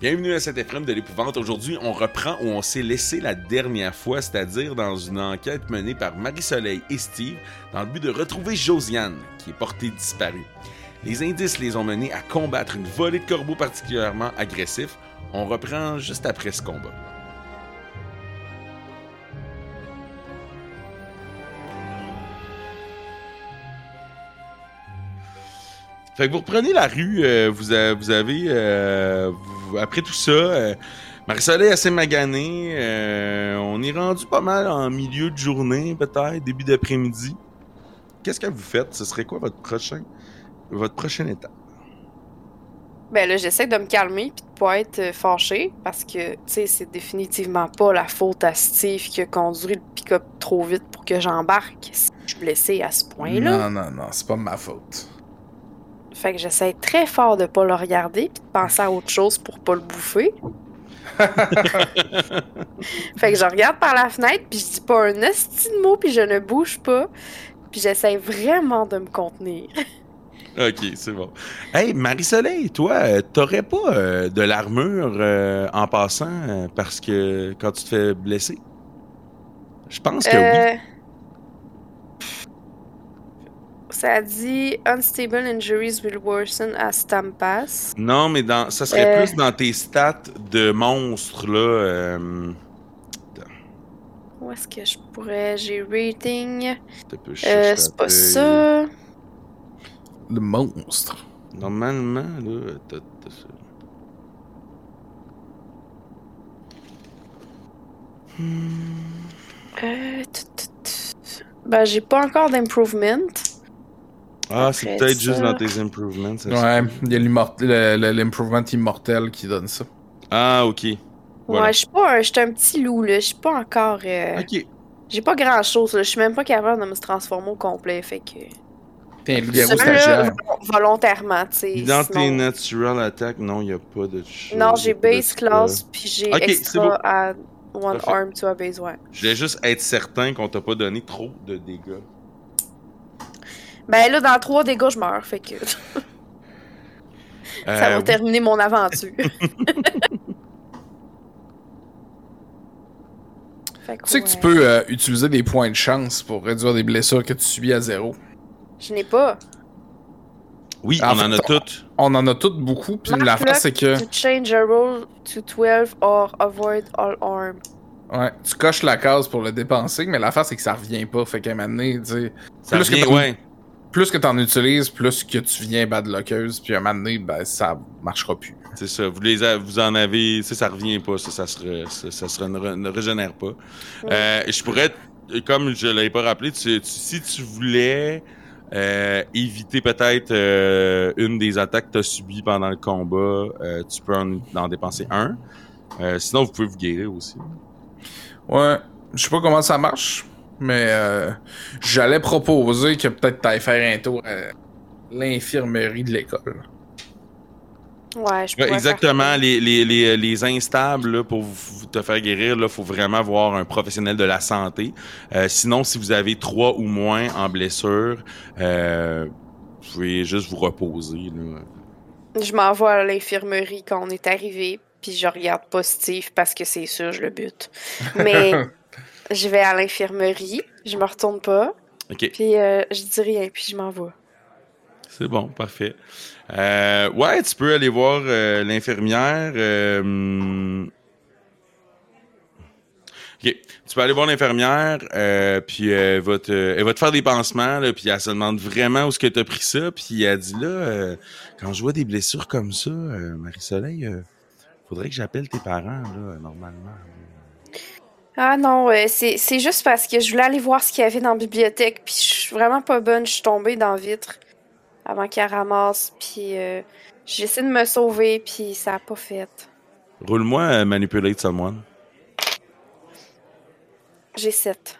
Bienvenue à cette FM de l'épouvante. Aujourd'hui, on reprend où on s'est laissé la dernière fois, c'est-à-dire dans une enquête menée par Marie-Soleil et Steve dans le but de retrouver Josiane, qui est portée disparue. Les indices les ont menés à combattre une volée de corbeaux particulièrement agressifs. On reprend juste après ce combat. Fait que vous reprenez la rue, euh, vous, vous avez, euh, après tout ça, euh, Marie-Soleil est assez maganée, euh, on est rendu pas mal en milieu de journée, peut-être, début d'après-midi. Qu'est-ce que vous faites? Ce serait quoi votre prochain, votre prochaine étape? Ben là, j'essaie de me calmer puis de pas être euh, fâchée parce que, tu sais, c'est définitivement pas la faute à Steve qui a conduit le pick-up trop vite pour que j'embarque. Si je suis blessée à ce point-là. Non, non, non, c'est pas ma faute. Fait que j'essaie très fort de pas le regarder puis de penser à autre chose pour pas le bouffer. Fait que je regarde par la fenêtre puis je dis pas un esti de mot puis je ne bouge pas. Puis j'essaie vraiment de me contenir. Ok, c'est bon. Hey, Marie-Soleil, toi, euh, t'aurais pas euh, de l'armure euh, en passant euh, parce que quand tu te fais blesser? Je pense que oui. Euh, Ça dit Unstable injuries will worsen as time pass. Non, mais dans, ça serait Euh. plus dans tes stats de monstre, là. euh, Où est-ce que je pourrais? J'ai rating. Euh, c'est pas ça. Le monstre. Normalement, là, t'as ça. Euh, tut. Ben, j'ai pas encore d'improvement. Ah, c'est peut-être juste dans tes improvements. Ouais, il y a l'improvement immortel qui donne ça. Ah, ok. Voilà. Ouais, je suis pas un, j'suis un petit loup, là. Je suis pas encore. euh, Ok. J'ai pas grand chose, là. Je suis même pas capable de me transformer au complet. Fait que. T'es un loup-garou stagiaire. volontairement, tu sais. Dans tes natural attack, non, il a pas de Non, y j'ai base class, puis j'ai Ok, c'est extra beau. à one Parfait. arm to a base, ouais. Je voulais juste être certain qu'on t'a pas donné trop de dégâts. Ben là, dans trois dégâts, je meurs, fait que ça Euh, va terminer mon aventure. fait que, Tu sais que tu peux euh, utiliser des points de chance pour réduire des blessures que tu subis à zéro. Je n'ai pas. Oui, En on en a toutes. On en a toutes beaucoup, puis Marque-le. l'affaire c'est que To change a roll to 12 or avoid all harm. ouais, tu coches la case pour le dépenser, mais l'affaire c'est que ça revient pas. Fait qu'à un moment donné, tu sais, Ça plus que revient, ouais. Plus que t'en utilises, plus que tu viens bad lockeuse, puis à un moment donné, ben ça marchera plus. C'est ça. Vous, les a- vous en avez. Ça, ça revient pas. Ça, ça, se, re- ça, ça se re- ne, re- ne régénère pas. Euh, je pourrais, comme je l'avais pas rappelé, tu- tu- si tu voulais euh, éviter peut-être euh, une des attaques que tu as subies pendant le combat, euh, tu peux en, en dépenser un. Euh, sinon, vous pouvez vous guérir aussi. Ouais, je sais pas comment ça marche, mais euh, j'allais proposer que peut-être t'ailles faire un tour à l'infirmerie de l'école. Ouais, je Ouais, exactement. faire- Les, les, les, les instables, là, pour vous- te faire guérir, il faut vraiment voir un professionnel de la santé. Euh, sinon, si vous avez trois ou moins en blessure, euh, vous pouvez juste vous reposer. Là. Je m'envoie à l'infirmerie quand on est arrivé, puis je regarde Steve parce que c'est sûr, je le bute. Mais je vais à l'infirmerie, je me retourne pas, OK, puis euh, je dis rien, puis je m'en vais. c'est bon, parfait. Euh, ouais, tu peux aller voir euh, l'infirmière. euh, OK. Tu peux aller voir l'infirmière, euh, puis elle va, te, elle va te faire des pansements, là, puis elle se demande vraiment où est-ce que tu as pris ça, puis elle dit là, euh, quand je vois des blessures comme ça, euh, Marie-Soleil, faudrait que j'appelle tes parents, là, normalement. Ah non, euh, c'est juste parce que je voulais aller voir ce qu'il y avait dans la bibliothèque, puis je suis vraiment pas bonne, je suis tombée dans la vitre avant qu'elle ramasse, puis euh, j'essaie de me sauver, puis ça a pas fait. Roule-moi euh, Manipulate Someone. J'ai 7.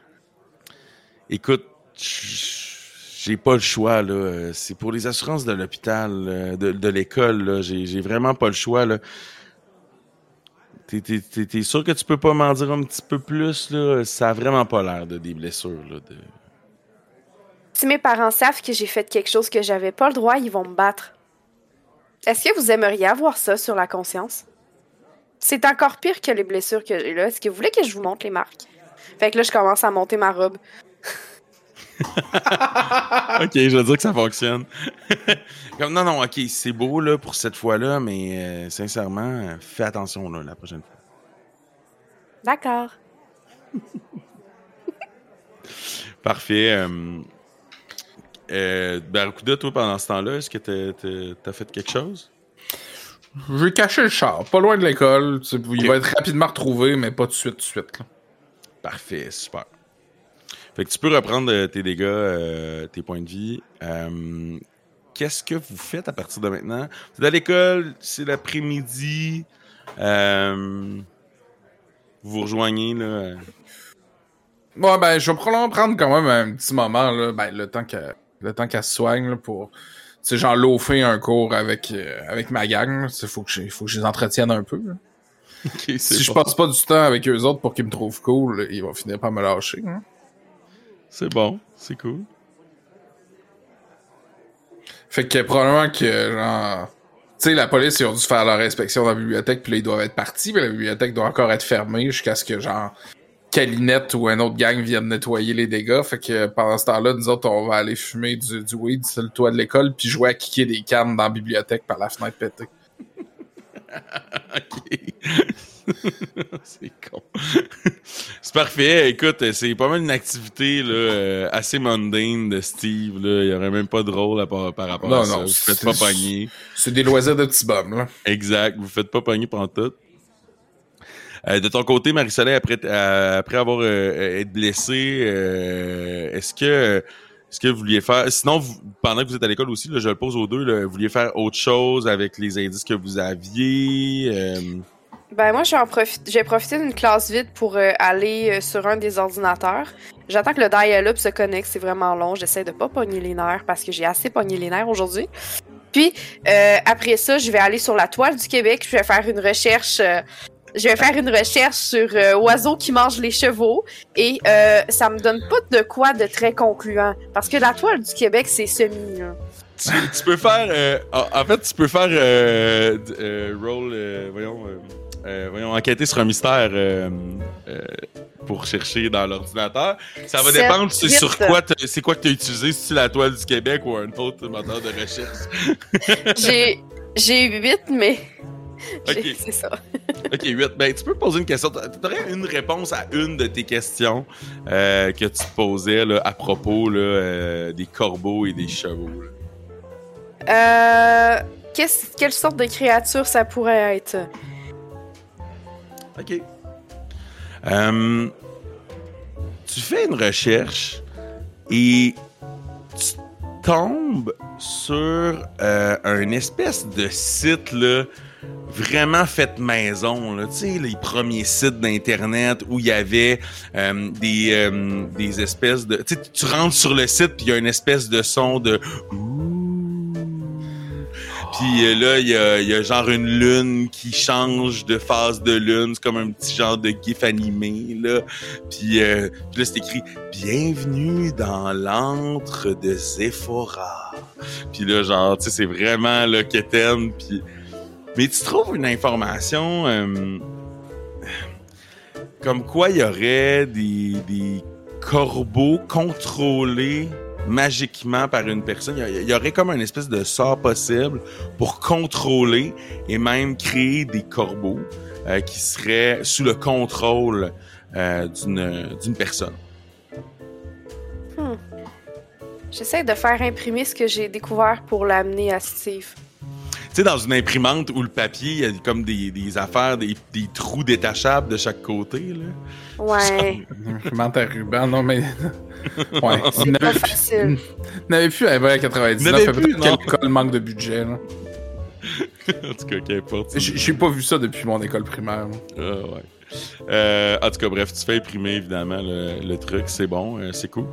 Écoute, j'ai pas le choix, là. C'est pour les assurances de l'hôpital, euh, de, de l'école, là. J'ai j'ai vraiment pas le choix, là. T'es- sûr que tu peux pas m'en dire un petit peu plus, là? Ça a vraiment pas l'air de des blessures, là. Si mes parents savent que j'ai fait quelque chose que j'avais pas le droit, ils vont me battre. Est-ce que vous aimeriez avoir ça sur la conscience? c'est encore pire que les blessures que j'ai là. Est-ce que vous voulez que je vous montre les marques? Fait que là, je commence à monter ma robe. ok, je veux dire que ça fonctionne. Comme, non, non, ok, c'est beau là, pour cette fois-là, mais euh, sincèrement, fais attention là, la prochaine fois. D'accord. Parfait. Euh, euh, Barracuda, toi, pendant ce temps-là, est-ce que t'as as fait quelque chose? Je vais cacher le char, pas loin de l'école. Il va être rapidement retrouvé, mais pas tout de suite, tout de suite. Parfait, super. Fait que tu peux reprendre euh, tes dégâts, euh, tes points de vie. Euh, qu'est-ce que vous faites à partir de maintenant? Vous êtes à l'école, c'est l'après-midi. vous vous rejoignez, là. Bon, ben, je vais probablement prendre quand même un petit moment, là, ben, le temps qu'elle se soigne, là, pour c'est genre loafer un cours avec, avec ma gang. Il faut que, je, faut que je les entretienne un peu. si je passe pas du temps avec eux autres pour qu'ils me trouvent cool, ils vont finir par me lâcher. Hein. C'est bon, c'est cool. Fait que probablement que genre. Tu sais, la police, ils ont dû faire leur inspection dans la bibliothèque, puis là, ils doivent être partis, mais la bibliothèque doit encore être fermée jusqu'à ce que, genre, Calinette ou un autre gang viennent nettoyer les dégâts. Fait que pendant ce temps-là, nous autres, on va aller fumer du, du weed sur le toit de l'école puis jouer à kicker des cannes dans la bibliothèque par la fenêtre pétée. ok. c'est con. c'est parfait. Écoute, c'est pas mal une activité là, euh, assez mundane de Steve. Là. Il y aurait même pas de rôle par, rapport à ça. vous faites pas pogner. C'est des loisirs de petits bums. Là. Exact. Vous faites pas pogner pendant tout. Euh, de ton côté, Marie-Soleil, après, euh, après avoir euh, été blessé, est-ce que est-ce que vous vouliez faire. Sinon, pendant que vous êtes à l'école aussi, là, je le pose aux deux, vous vouliez faire autre chose avec les indices que vous aviez? Ben moi, j'ai profité d'une classe vide pour aller sur un des ordinateurs. J'attends que le dial-up se connecte, c'est vraiment long. J'essaie de pas pogner les nerfs parce que j'ai assez pogné les nerfs aujourd'hui. Puis après ça, je vais aller sur la toile du Québec, je vais faire une recherche je vais faire une recherche sur euh, oiseaux qui mangent les chevaux et euh, ça me donne pas de quoi de très concluant parce que la toile du Québec c'est semi. Tu, tu, peux faire, euh, en fait, tu peux faire roll, voyons, voyons, enquêter sur un mystère pour chercher dans l'ordinateur. Ça va dépendre c'est sur quoi, c'est quoi que tu as utilisé, si la toile du Québec ou un autre moteur de recherche. j'ai, j'ai 8, mais Ok. C'est ça. ok, 8. Ben, tu peux poser une question. Tu aurais une réponse à une de tes questions euh, que tu posais là, à propos là, euh, des corbeaux et des chevaux. Euh, quelle sorte de créature ça pourrait être? Ok. Euh, tu fais une recherche et tu tombes sur un espèce de site là, vraiment fait maison, là, tu sais, les premiers sites d'internet où il y avait euh, des, euh, des espèces de, tu sais, tu rentres sur le site puis il y a une espèce de son de puis euh, là, il y a, y a, genre une lune qui change de phase de lune. C'est comme un petit genre de gif animé, là. Puis, euh, là, c'est écrit « Bienvenue dans l'antre de Zephora ». Puis là, genre, tu sais, c'est vraiment le Keten, puis mais tu trouves une information euh, comme quoi il y aurait des, corbeaux contrôlés magiquement par une personne? Il y, aurait comme une espèce de sort possible pour contrôler et même créer des corbeaux euh, qui seraient sous le contrôle euh, d'une personne. Hmm. J'essaie de faire imprimer ce que j'ai découvert pour l'amener à Steve sais, dans une imprimante où le papier, il y a comme des, des affaires, des, des, trous détachables de chaque côté, là. Ouais. imprimante à ruban, non, mais. ouais. C'est pas facile. N'avait plus à 99, peut-être l'école manque de budget, là. en tout cas, qu'importe. J'ai pas vu ça depuis mon école primaire. Ah, ouais. Euh, en tout cas, bref, tu fais imprimer évidemment le, le truc, c'est bon, euh, c'est cool.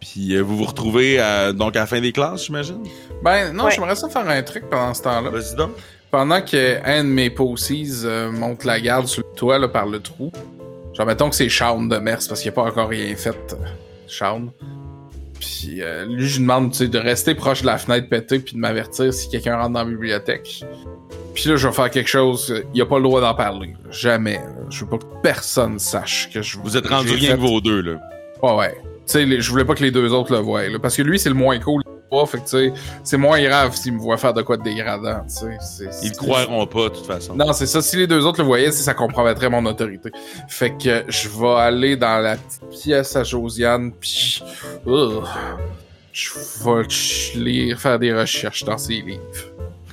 Puis euh, vous vous retrouvez donc à la fin des classes, j'imagine? Ben non, j'aimerais ça faire un truc pendant ce temps-là. Vas-y donc. Pendant que un de mes posies euh, monte la garde sur le toit là, par le trou. Genre mettons que c'est Shaun de Mers parce qu'il a pas encore rien fait, euh, Shaun. Puis lui, je lui demande de rester proche de la fenêtre pétée puis de m'avertir si quelqu'un rentre dans la bibliothèque. Puis là, je vais faire quelque chose, il a pas le droit d'en parler. Jamais. là. Je veux pas que personne sache que je Vous êtes rendu rien fait- que vos deux, là. Ouais, ouais. Tu sais, les- je voulais pas que les deux autres le voient. là, parce que lui, c'est le moins cool. Pas, fait que tu sais, c'est moins grave s'il me voit faire de quoi de dégradant. tu sais. Ils croiront pas, de toute façon. Non, c'est ça. Si les deux autres le voyaient, ça compromettrait mon autorité. Fait que je vais aller dans la petite pièce à Josiane, puis je vais lire, faire des recherches dans ses livres.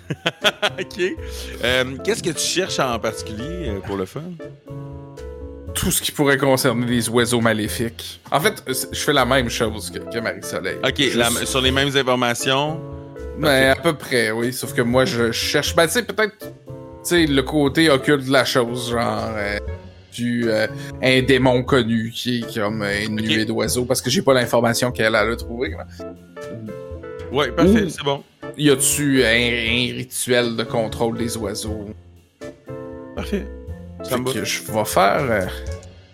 ok. Euh, Qu'est-ce que tu cherches en particulier euh, pour le fun? Tout ce qui pourrait concerner les oiseaux maléfiques. En fait, c'est- je fais la même chose que, que Marie-Soleil. Ok, Juste- la- sur les mêmes informations. Ben, à peu près, oui. Sauf que moi, je cherche. Ben, tu sais, peut-être. Tu sais, le côté occulte de la chose, genre. euh, du. euh, un démon connu qui est comme euh, une nuée d'oiseaux, parce que j'ai pas l'information qu'elle a trouvé. Ouais, parfait, c'est bon. Y a-tu un, un rituel de contrôle des oiseaux? Parfait. Ça que je vais faire. euh,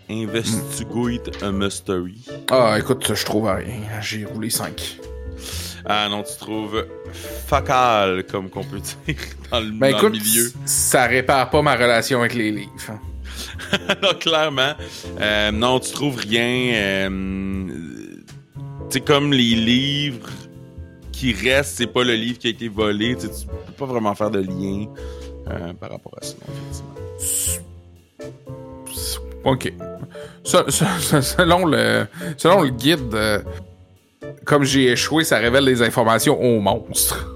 Investigate a mystery. Ah, écoute, je trouve rien. J'ai roulé 5. Ah non, tu trouves facal, comme qu'on peut dire, dans le, Ben dans écoute, le milieu. ça répare pas ma relation avec les livres. non, clairement. Euh, non, tu trouves rien. euh, tu sais, comme les livres qui restent, c'est pas le livre qui a été volé. Tu sais, tu peux pas vraiment faire de lien euh, par rapport à ça, effectivement. Ok. Se- se- se- selon, le, selon le guide, euh, comme j'ai échoué, ça révèle des informations aux monstres.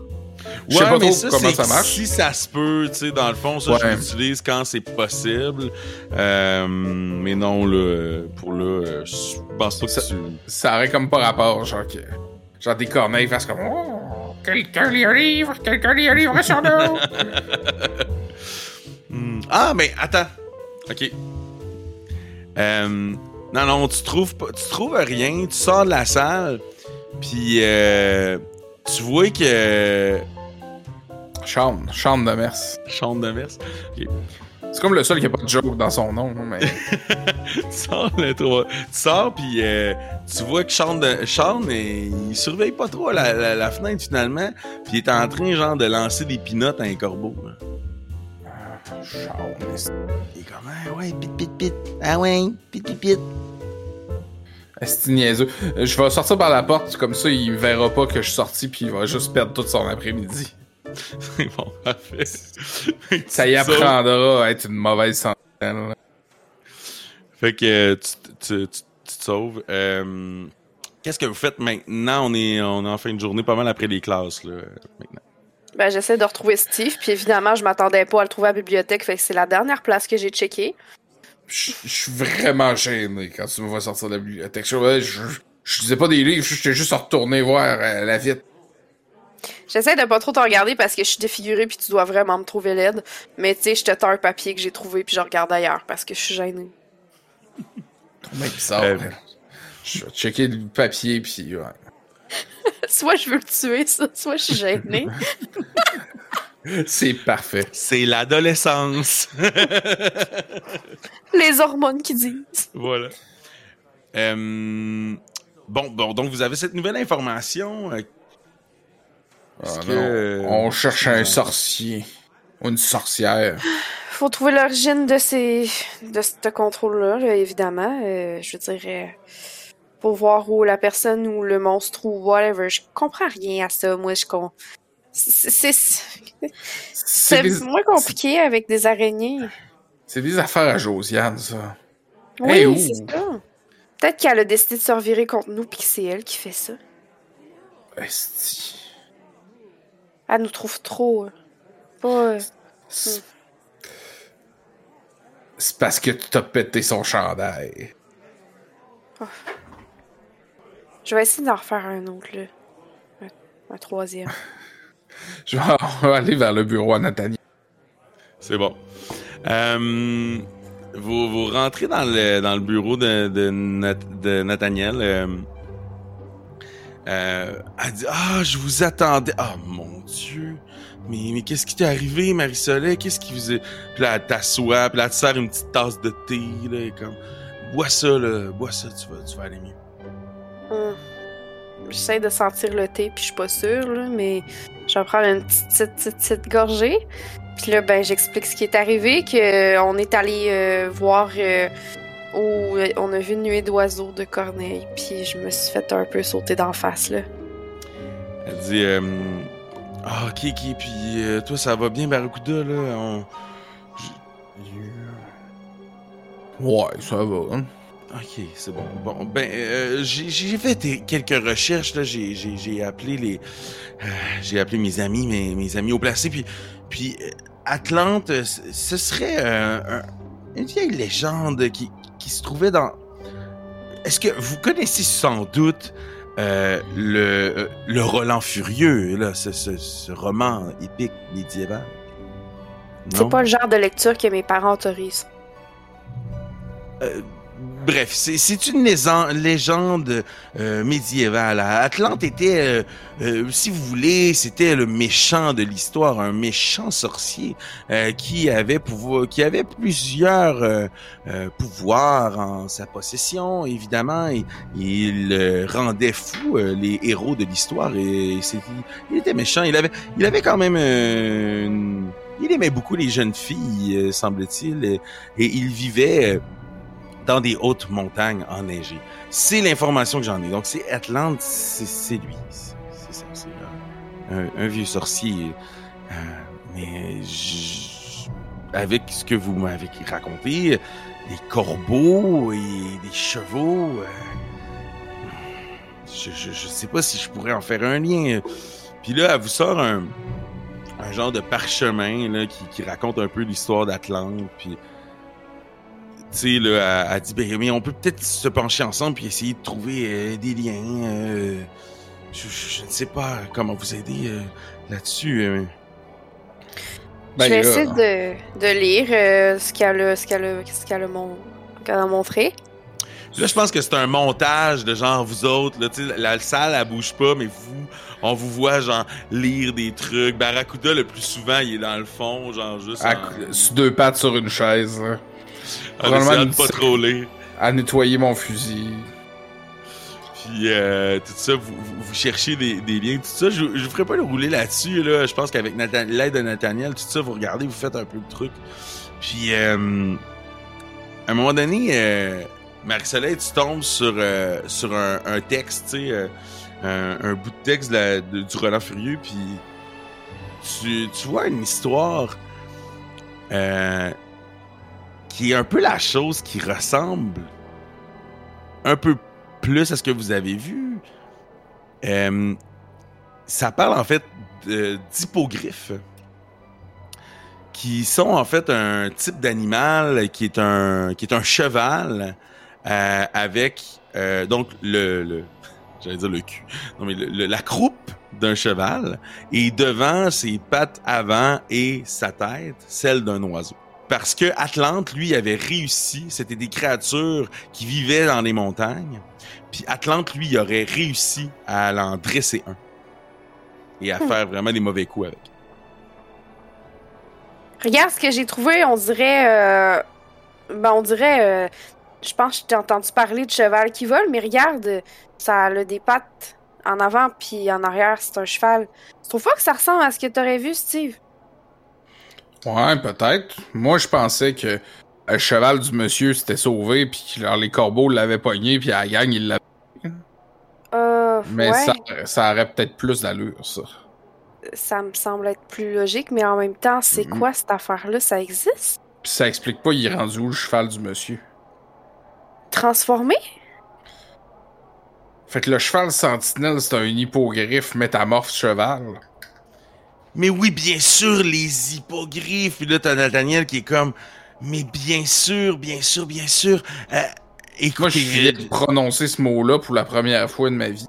Je sais pas trop ça, comment ça marche. Si ça se peut, tu sais, dans le fond, ça, Ouais. je l'utilise quand c'est possible. Euh, mais non, là, pour là, euh, je pense pas que Ça- tu... Ça aurait comme pas rapport, genre que. Genre des corneilles fassent comme. Oh, quelqu'un lit un livre, quelqu'un lit un livre sur nous. Hmm. Ah, mais attends. OK. Euh, non, non, tu trouves pas, tu trouves rien. Tu sors de la salle, puis euh, tu vois que... Chante, chante de mers. Chambre de verse. C'est comme le seul qui a pas de joke dans son nom, mais. tu sors, le trois- tu sors puis euh, tu vois que Sean, de, Sean euh, il surveille pas trop la, la- la fenêtre finalement, puis il est en train genre de lancer des pinottes à un corbeau. Il est comme ah ouais pit pit pit ah ouais pit pit pit. Est-ce niaiseux? Euh, Je vais sortir par la porte, comme ça il verra pas que je suis sorti, puis il va juste perdre toute son après-midi. C'est bon parfait. Ça y apprendra à être une mauvaise sentinelle. Fait que euh, tu, tu, tu- tu te sauves. Euh, Qu'est-ce que vous faites maintenant? On est, on est en fin de journée, pas mal après les classes, là, maintenant. Ben, j'essaie de retrouver Steve, puis évidemment, je m'attendais pas à le trouver à la bibliothèque, fait que c'est la dernière place que j'ai checké. Je je suis vraiment gêné quand tu me vois sortir de la bibliothèque. Je, ouais, je, je disais pas des livres, je j'étais juste retourné voir euh, la vitre. J'essaie de pas trop te regarder parce que je suis défigurée, puis tu dois vraiment me trouver laide. Mais tu sais, je te tends un papier que j'ai trouvé, puis je regarde ailleurs parce que je suis gênée. Mec bizarre. Euh. Je vais checker le papier, puis ouais. soit je veux le tuer, soit je suis gênée. C'est parfait. C'est l'adolescence. Les hormones qui disent. voilà. Euh, bon, bon, donc vous avez cette nouvelle information. euh, Ah, non. On cherche un sorcier. Ou une sorcière. Faut trouver l'origine de ces. de ce contrôle-là, là, évidemment. Euh, je veux dire. euh, pour voir où la personne ou le monstre ou whatever. Je comprends rien à ça, moi, je con. C'est. c'est- moins compliqué avec des araignées. c'est des affaires à Josiane, ça. Oui, Hey, où? c'est ça. Peut-être qu'elle a décidé de se revirer contre nous puis que c'est elle qui fait ça. Esti. Elle nous trouve trop. euh, Pas. euh, C'est parce que tu t'as pété son chandail. Je vais essayer d'en refaire un autre, là. Un, un troisième. Je vais on va aller vers le bureau à Nathaniel. C'est bon. Euh, vous, vous rentrez dans le, dans le bureau de, de, Nath- de Nathaniel. euh, euh, elle dit Ah, je vous attendais. Ah, mon Dieu. Mais, mais qu'est-ce qui t'est arrivé, Marie-Soleil? Qu'est-ce qui vous est. Puis là, elle t'assoit, puis là, elle te sert une petite tasse de thé, là, et comme. Bois ça, là. Bois ça, tu vas, tu vas aller mieux. Hum. j'essaie de sentir le thé, puis je suis pas sûre, là, mais je vais prendre une petite, petite, petite, petite gorgée. Puis là, ben, j'explique ce qui est arrivé, qu'on est allé euh, voir euh, où euh, on a vu une nuée d'oiseaux de Corneille, puis je me suis fait un peu sauter d'en face, là. Elle dit euh, Ah, ok, ok, puis euh, toi, ça va bien, Barracuda, là Ouais, ça va. hein. Ok, c'est bon. Bon, ben, euh, j'ai fait des- quelques recherches, là. J'ai- appelé les. euh, j'ai appelé mes amis, mes, mes amis au placé, puis. Puis, euh, Atlante, euh, ce serait euh, un- une vieille légende qui, qui se trouvait dans. Est-ce que vous connaissez sans doute euh, le, le Roland Furieux, là, ce, ce, ce roman épique médiéval? C'est pas le genre de lecture que mes parents autorisent. Euh, bref, c'est- une légende euh, médiévale. Atlante était, euh, euh, si vous voulez, c'était le méchant de l'histoire, un méchant sorcier euh, qui avait pouvoir, qui avait plusieurs euh, pouvoirs en sa possession, évidemment, et, il rendait fou les héros de l'histoire et, il était méchant. Il avait, il avait quand même une- il aimait beaucoup les jeunes filles, semble-t-il, et, il vivait dans des hautes montagnes enneigées. C'est l'information que j'en ai. Donc, c'est Atlante, c'est lui. C'est ça, c'est un, un- vieux sorcier. Euh, mais avec ce que vous m'avez raconté, des corbeaux et des chevaux, euh, je, je sais pas si je pourrais en faire un lien. Puis là, elle vous sort un, un genre de parchemin là, qui, qui raconte un peu l'histoire d'Atlante. Puis tu sais, elle dit, ben, mais on peut peut-être se pencher ensemble puis essayer de trouver euh, des liens. euh, je, je- je ne sais pas comment vous aider euh, là-dessus. euh. Ben, je vais là, essayer de, de lire euh, ce qu'elle a, a, a, mon- a montré. Là, je pense que c'est un montage de genre vous autres. Là, tu sais, la salle, elle bouge pas, mais vous, on vous voit genre lire des trucs. Barracuda, le plus souvent, il est dans le fond, genre juste à- en, sur deux pattes sur une chaise, là, en essayant de pas à nettoyer mon fusil. Puis euh, tout ça, vous, vous, vous cherchez des, des liens, tout ça. Je, je vous ferai pas le rouler là-dessus. Là. Je pense qu'avec l'aide de Nathaniel, tout ça, vous regardez, vous faites un peu le truc. Puis euh, à un moment donné, euh, Marie-Soleil, tu tombes sur, euh, sur un, un texte, tu sais, un, un bout de texte de la- de- du Roland Furieux, puis tu, tu vois une histoire euh, qui est un peu la chose qui ressemble un peu plus à ce que vous avez vu. Euh, ça parle en fait d'hippogriffes qui sont en fait un type d'animal qui est un qui est un cheval euh, avec euh, donc le, j'allais dire le cul non mais la croupe d'un cheval et devant ses pattes avant et sa tête celle d'un oiseau parce que Atlante lui avait réussi c'était des créatures qui vivaient dans les montagnes puis Atlante lui il aurait réussi à l'en dresser un et à Hmm. faire vraiment des mauvais coups avec Regarde ce que j'ai trouvé, on dirait. euh, Ben, on dirait. euh, Je pense que je t'ai entendu parler de cheval qui vole, mais regarde, ça a des pattes en avant puis en arrière, c'est un cheval. Tu trouves pas que ça ressemble à ce que t'aurais vu, Steve? Ouais, peut-être. Moi, je pensais que le cheval du monsieur s'était sauvé, puis que les corbeaux l'avaient pogné, puis à la gang, il l'avait. Euh. Mais ouais, ça, ça aurait peut-être plus d'allure, ça. ça me semble être plus logique, mais en même temps, c'est Mhm. quoi cette affaire-là? Ça existe? Puis ça explique pas, il est rendu où le cheval du monsieur? Transformé? Fait que le cheval sentinelle, c'est un hippogriffe métamorphe cheval. Mais oui, bien sûr, les hippogriffes. Puis là, t'as Nathaniel qui est comme, mais bien sûr, bien sûr, bien sûr. Euh, Moi, je viens de prononcer ce mot-là pour la première fois de ma vie.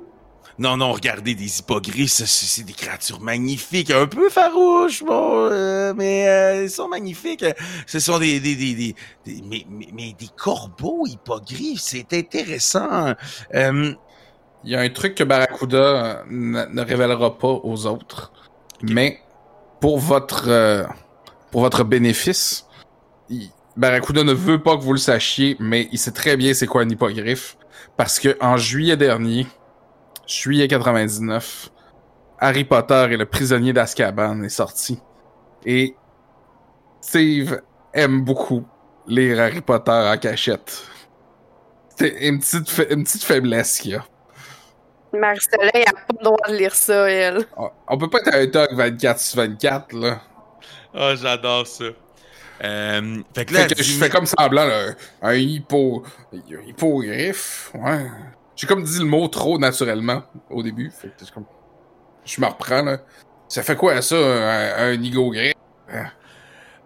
non, non, regardez des hippogriffes, c'est des créatures magnifiques, un peu farouches, bon, euh, mais euh, ils sont magnifiques. Ce sont des, des, des, des, des- mais, mais, mais des corbeaux hippogriffes, c'est intéressant. Euh, Il y a un truc que Barracuda euh, ne, ne révélera pas aux autres. Mais pour votre euh, pour votre bénéfice, il- Barracuda ne veut pas que vous le sachiez, mais il sait très bien c'est quoi un hippogriffe. Parce que en juillet dernier, juillet 99, Harry Potter et le prisonnier d'Azkaban est sorti. Et Steve aime beaucoup lire Harry Potter en cachette. C'est une petite, une petite faiblesse qu'il y a. Marcella, elle a pas le droit de lire ça, elle. On- On peut pas être un dog 24 sur 24, là. Ah, j'adore ça. Euh, fait que là, Fait que je fais comme semblant, là, un hippo... hippogriffe, ouais. J'ai comme dit le mot trop naturellement au début. Fait que c'est comme... Je me reprends, là. Ça fait quoi, ça, un, un hippogriffe?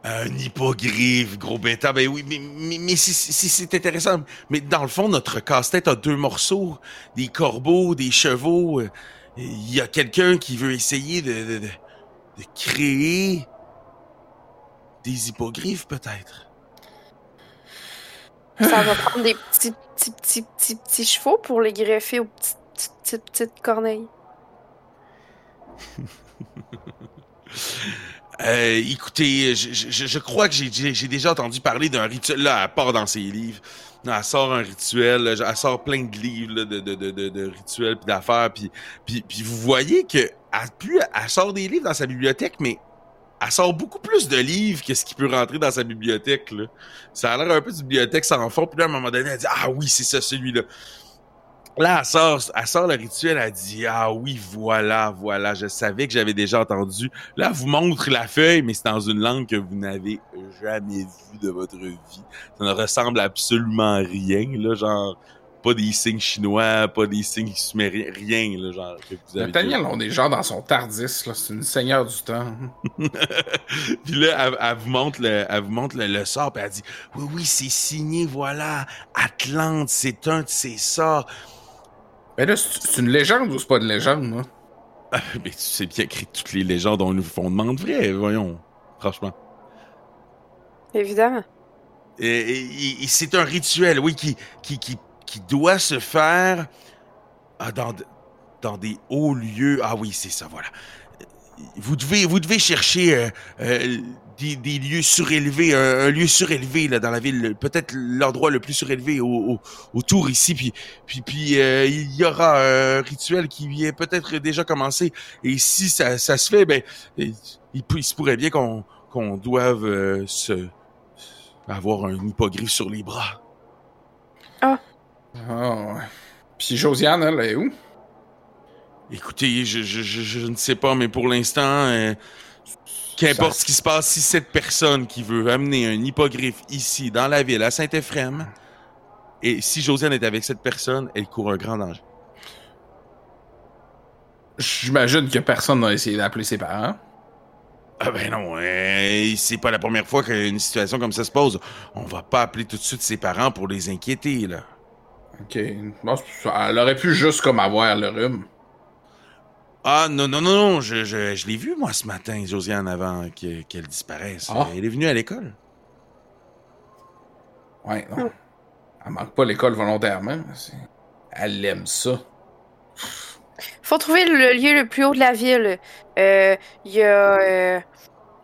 Un hippogriffe, gros bêta. Ben oui, mais, mais, mais si, c'est intéressant. Mais dans le fond, notre casse-tête a deux morceaux. Des corbeaux, des chevaux. Euh, Il y a quelqu'un qui veut essayer de, de, de, de créer des hippogriffes, peut-être. Ça va prendre des petits, petits, petits, petits, petits chevaux pour les greffer aux petites, petites, petites, petites corneilles. Euh, écoutez, je, je, je crois que j'ai- déjà entendu parler d'un rituel. Là, elle part dans ses livres. Là, Elle sort un rituel. là, Elle sort plein de livres là, de, de, de, de, de rituels puis d'affaires. Puis, vous voyez que elle, plus elle sort des livres dans sa bibliothèque, mais elle sort beaucoup plus de livres que ce qui peut rentrer dans sa bibliothèque. Là. Ça a l'air un peu d'une bibliothèque sans fond. Puis là, à un moment donné, elle dit Ah oui, c'est ça, celui-là. Là, elle sort, elle sort le rituel, elle dit Ah oui, voilà, voilà, je savais que j'avais déjà entendu. Là, elle vous montre la feuille, mais c'est dans une langue que vous n'avez jamais vue de votre vie. Ça ne ressemble absolument à rien, là, genre, pas des signes chinois, pas des signes sumériens, rien, là, genre, que vous avez. Nathaniel, on est genre dans son Tardis, là. C'est une seigneur du temps. puis là, elle, elle vous montre le, elle vous montre le, le sort, puis elle dit Oui, oui, c'est signé, voilà, Atlante, c'est un de ses sorts. Mais là, c'est une légende ou c'est pas une légende, là? Ah, Mais tu sais bien que toutes les légendes ont une fondement de vrai, voyons, franchement. Évidemment. Et, et- et c'est un rituel, oui, qui, qui, qui, qui doit se faire ah, dans, dans des hauts lieux. Ah oui, c'est ça, voilà. Vous devez, vous devez chercher euh, euh, des, des lieux surélevés, un, un lieu surélevé là, dans la ville, peut-être l'endroit le plus surélevé au, au- autour ici. Puis, puis, puis euh, il y aura un rituel qui vient peut-être déjà commencer. Et si ça, ça se fait, ben, il, il se pourrait bien qu'on qu'on doive euh, se avoir un hippogriffe sur les bras. Ah, ouais. Puis Josiane, elle est où? Écoutez, je, je, je, je ne sais pas, mais pour l'instant, euh, qu'importe ce qui se passe, si cette personne qui veut amener un hippogriffe ici, dans la ville, à Saint-Ephrem, et si Josiane est avec cette personne, elle court un grand danger. J'imagine que personne n'a essayé d'appeler ses parents. Ah ben non, euh, c'est pas la première fois qu'une situation comme ça se pose. On va pas appeler tout de suite ses parents pour les inquiéter, là. Ok. Bon, elle aurait pu juste comme avoir le rhume. Ah non, non, non, non, je, je, je l'ai vu, moi, ce matin, Josiane, avant que- qu'elle disparaisse. Ah. Elle est venue à l'école. Ouais, non. Elle manque pas l'école volontairement. Elle aime ça. Faut trouver le lieu le plus haut de la ville. Euh, Il y a. euh,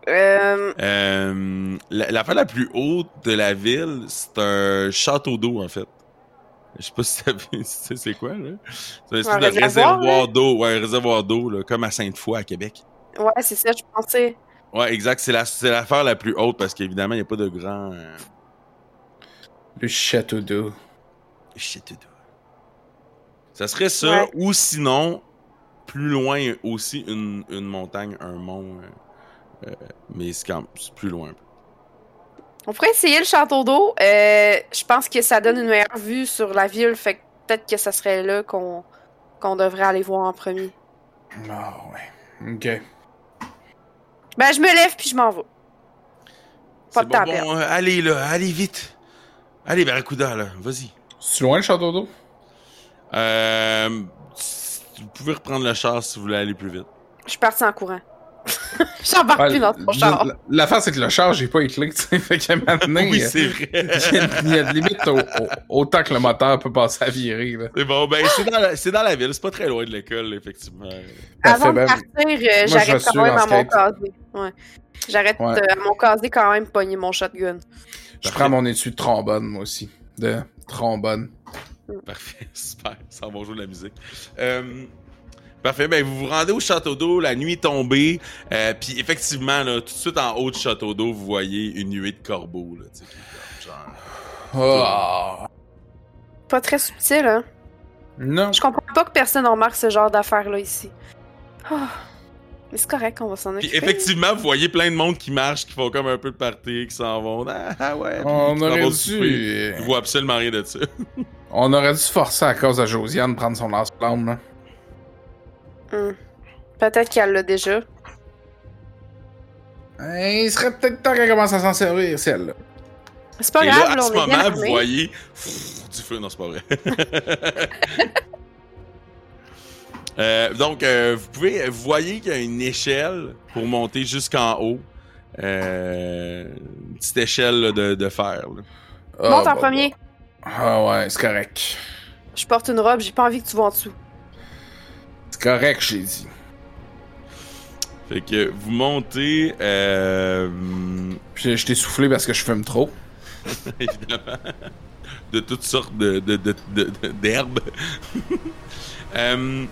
euh, Euh, la- L'affaire la plus haute de la ville, c'est un château d'eau, en fait. Je sais pas si t'as vu, tu sais c'est quoi, là? C'est un espèce Un de réservoir, réservoir d'eau, ouais, un réservoir d'eau, là, comme à Sainte-Foy, à Québec. ouais, c'est ça, je pensais. Ouais, exact, c'est la- c'est l'affaire la, plus haute, parce qu'évidemment, il n'y a pas de grand euh, Le château d'eau. château d'eau. Ça serait ça, Ouais. ou sinon, plus loin aussi, une, une montagne, un mont, euh, euh, mais c'est quand c'est plus loin. On pourrait essayer le château d'eau. Euh, je pense que ça donne une meilleure vue sur la ville, fait que peut-être que ça serait là qu'on qu'on devrait aller voir en premier. Ah, ouais. Ok. Ben, je me lève puis je m'en vais. Pas de temps bon, perdre. bon, euh, allez là, allez vite. Allez, Barracuda, là, vas-y. C'est loin le château d'eau? Euh, vous pouvez reprendre le char si vous voulez aller plus vite. Je suis partie en courant. J'embarque Ouais, plus dans ton la- char. la- L'affaire, c'est que le char, j'ai pas clés, tu sais. Fait qu'à donné, oui, euh, c'est vrai. il y, a- il y a de limite au- au- autant que le moteur peut passer à virer. Là. c'est bon, ben c'est dans, la, c'est dans la ville, c'est pas très loin de l'école, effectivement. Avant de ben, partir, euh, j'arrête quand même à mon casier. Ouais. J'arrête Ouais. euh, à mon casier quand même pogner mon shotgun. Je prends mon étui de trombone, moi aussi. De trombone. Parfait, super. Ça va jouer de la musique. Euh, parfait, ben vous vous rendez au château d'eau, la nuit est tombée, euh, puis effectivement, là, tout de suite en haut du château d'eau, vous voyez une nuée de corbeaux, là, tu sais, qui comme genre... Ah. Pas très subtil, hein? Non. Je comprends pas que personne remarque ce genre d'affaires-là ici. Ah. Mais c'est correct, on va s'en Puis occuper. effectivement, vous voyez plein de monde qui marche, qui font comme un peu de party, qui s'en vont. Ah, ah ouais. On aurait dû. Je vois absolument rien de ça. On aurait dû se forcer à cause de Josiane de prendre son lance-flamme, là. Hmm. Peut-être qu'elle l'a déjà. Eh, il serait peut-être temps qu'elle commence à s'en servir, celle-là. C'est pas Et grave, là, à ce on est bien moment, vous voyez pff, du feu, non, c'est pas vrai. Euh, donc, euh, vous pouvez, vous voyez qu'il y a une échelle pour monter jusqu'en haut. Euh, une petite échelle là, de, de fer. là. Ah, Monte en bah, premier. Ah ouais, c'est correct. Je porte une robe, j'ai pas envie que tu vas en dessous. C'est correct, j'ai dit. Fait que vous montez, euh, Puis je t'ai soufflé parce que je fume trop. évidemment, de toutes sortes de, de- de- de- de- d'herbes. Euh,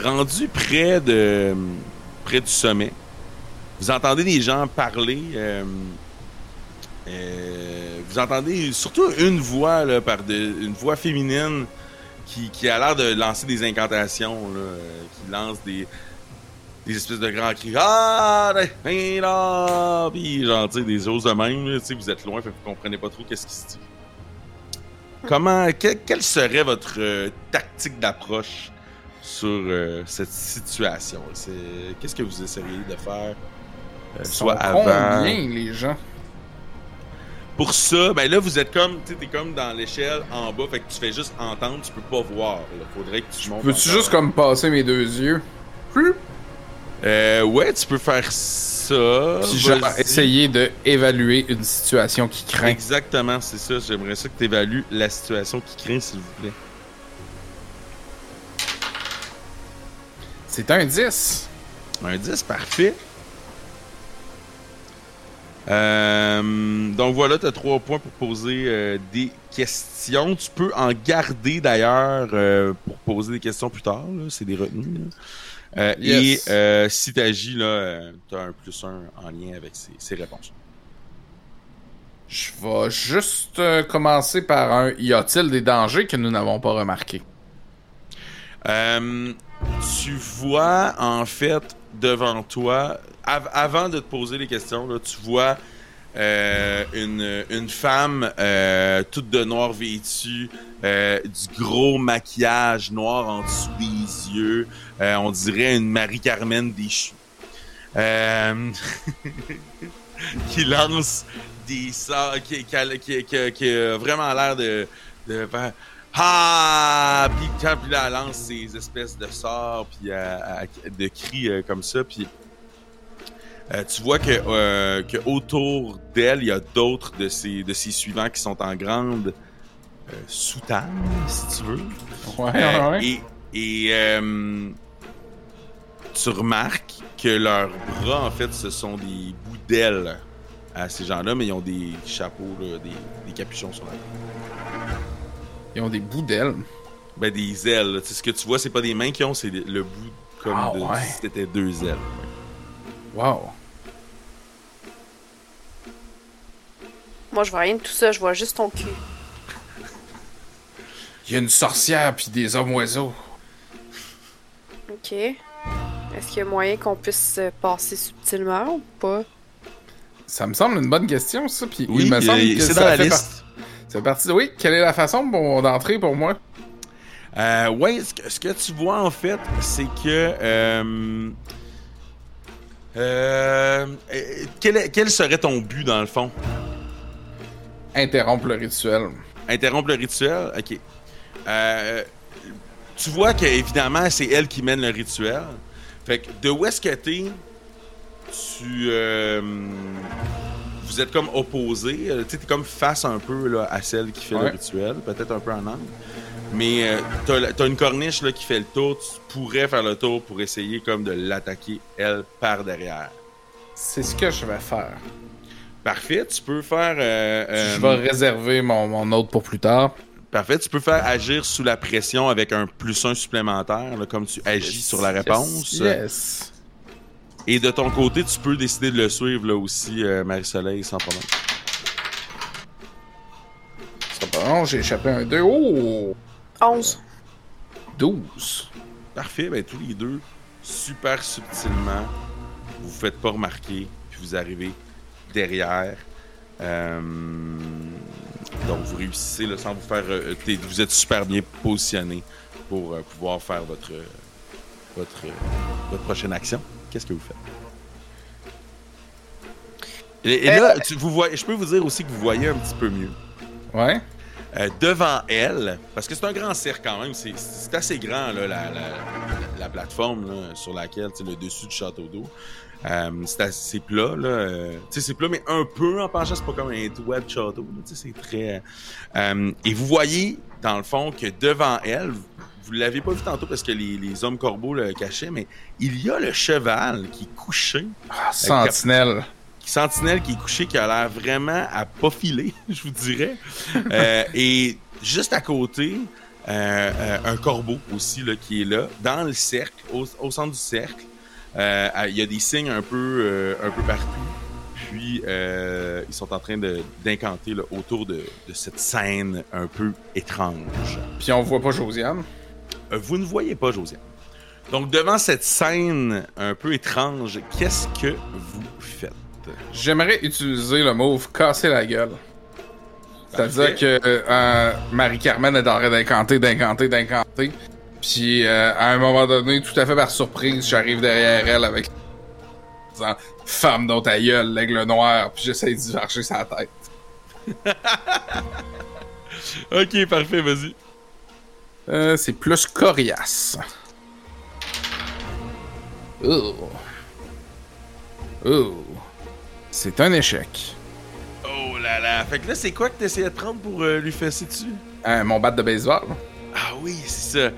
rendu près de près du sommet, vous entendez des gens parler. euh, euh, vous entendez surtout une voix là, par de, une voix féminine qui, qui a l'air de lancer des incantations, là, euh, qui lance des des espèces de grands cris. Ah ben là puis genre tu sais des choses de même là, tu sais vous êtes loin fait que vous comprenez pas trop qu'est-ce qui se dit. Comment que- quelle serait votre euh, tactique d'approche sur euh, cette situation? Qu'est-ce que vous essayeriez de faire euh, soit avant? Combien, les gens? Pour ça ben là vous êtes comme tu comme dans l'échelle en bas fait que tu fais juste entendre tu peux pas voir là. faudrait que tu montes Peux-tu juste comme passer mes deux yeux? euh, ouais tu peux faire ça Puis genre essayer de évaluer une situation qui craint. Exactement, c'est ça. J'aimerais ça que tu évalues la situation qui craint, s'il vous plaît. C'est un 10. Un 10, parfait. Euh, donc voilà, tu as trois points pour poser euh, des questions. Tu peux en garder d'ailleurs euh, pour poser des questions plus tard. C'est des retenues. là. Yes. Et si tu agis, tu as un plus un en lien avec ces, ces réponses. Je vais juste commencer par un y a-t-il des dangers que nous n'avons pas remarqués? Tu vois, en fait, devant toi, av- avant de te poser les questions, tu vois euh, une, une femme euh, toute de noir vêtue, euh, du gros maquillage noir en dessous des yeux. On dirait une Marie-Carmen déchue. Qui lance des sorts, qui, qui, a- vraiment l'air de, faire ah! Puis quand elle lance ces espèces de sorts, puis de cris comme ça, puis euh, tu vois que, euh, que autour d'elle, il y a d'autres de ses, de ses suivants qui sont en grande euh, soutane, si tu veux. Ouais, ouais, ouais. Et, et tu remarques que leurs bras, en fait, ce sont des bouts d'ailes à ces gens-là, mais ils ont des chapeaux, là, des, des capuchons sur la tête. Ils ont des bouts d'ailes. Ben, des ailes. là. Tu sais, ce que tu vois, c'est pas des mains qui ont, c'est le le bout comme Ah, de, ouais. si c'était deux ailes. Wow. Moi, je vois rien de tout ça, je vois juste ton cul. Il y a une sorcière puis des hommes oiseaux. Ok. Est-ce qu'il y a moyen qu'on puisse se passer subtilement ou pas? Ça me semble une bonne question, ça. Puis Oui, il me semble euh, que c'est ça dans la fait liste. fait partie. Oui, quelle est la façon pour- d'entrer pour moi? Euh, ouais, ce que, ce que tu vois en fait, c'est que. Euh, euh, euh, quel, est- quel serait ton but dans le fond? Interrompre le rituel. Interrompre le rituel? Ok. Euh, tu vois que évidemment c'est elle qui mène le rituel. Fait que de où est-ce que t'es Tu. euh, vous êtes comme opposés. euh, Tu t'es comme face un peu là, à celle qui fait le rituel, peut-être un peu en angle. Mais euh, t'as t'as une corniche là, qui fait le tour. Tu pourrais faire le tour pour essayer comme de l'attaquer, elle, par derrière. C'est ce que je vais faire. Parfait, tu peux faire. euh, euh, Je vais réserver mon, mon autre pour plus tard. Parfait. Tu peux faire agir sous la pression avec un plus un supplémentaire, là, comme tu agis Yes, sur la réponse. Yes. Et de ton côté, tu peux décider de le suivre là aussi, euh, Marie-Soleil, sans problème. C'est pas bon, j'ai échappé un 2. Oh! 11. 12. Parfait, ben tous les deux, super subtilement, vous vous faites pas remarquer, puis vous arrivez derrière. Euh, donc vous réussissez là, sans vous faire... euh, t'es- vous êtes super bien positionné pour euh, pouvoir faire votre, votre, votre prochaine action. Qu'est-ce que vous faites? Et, et là, tu- vous voyez, je peux vous dire aussi que vous voyez un petit peu mieux. Ouais. Euh, devant elle, parce que c'est un grand cercle quand même, c'est- assez grand là, la, la- la plateforme là, sur laquelle, le dessus du château d'eau. Euh, c'est plat, là. euh, tu sais, c'est plat, mais un peu en penchant, c'est pas comme un de château. là, Tu sais, c'est très. euh, et vous voyez, dans le fond, que devant elle, vous, vous l'avez pas vu tantôt parce que les, les hommes corbeaux le cachaient, mais il y a le cheval qui est couché Ah, sentinelle. sentinelle qui est couché qui a l'air vraiment à pas filer, je vous dirais. Et juste à côté, un corbeau aussi là, qui est là, dans le cercle, au, au centre du cercle. Euh, Il y a des signes un peu, euh, un peu partout. Puis euh, ils sont en train d'incanter autour de, de cette scène un peu étrange. Puis on voit pas Josiane? Vous ne voyez pas Josiane. Donc devant cette scène un peu étrange, qu'est-ce que vous faites? J'aimerais utiliser le move casser la gueule. C'est-à-dire que euh, Marie-Carmen est en train d'incanter, d'incanter, d'incanter. Puis euh, à un moment donné, tout à fait par surprise, j'arrive derrière elle avec disant Femme dont ta gueule, l'aigle noir, puis j'essaie d'y marcher sa tête. Ok, parfait, vas-y. Euh, c'est plus coriace. Oh. Oh. C'est un échec. Oh là là. Fait que là, c'est quoi que t'essayais de prendre pour euh, lui fesser dessus? Euh, mon bat de baseball. Ah oui, c'est ça.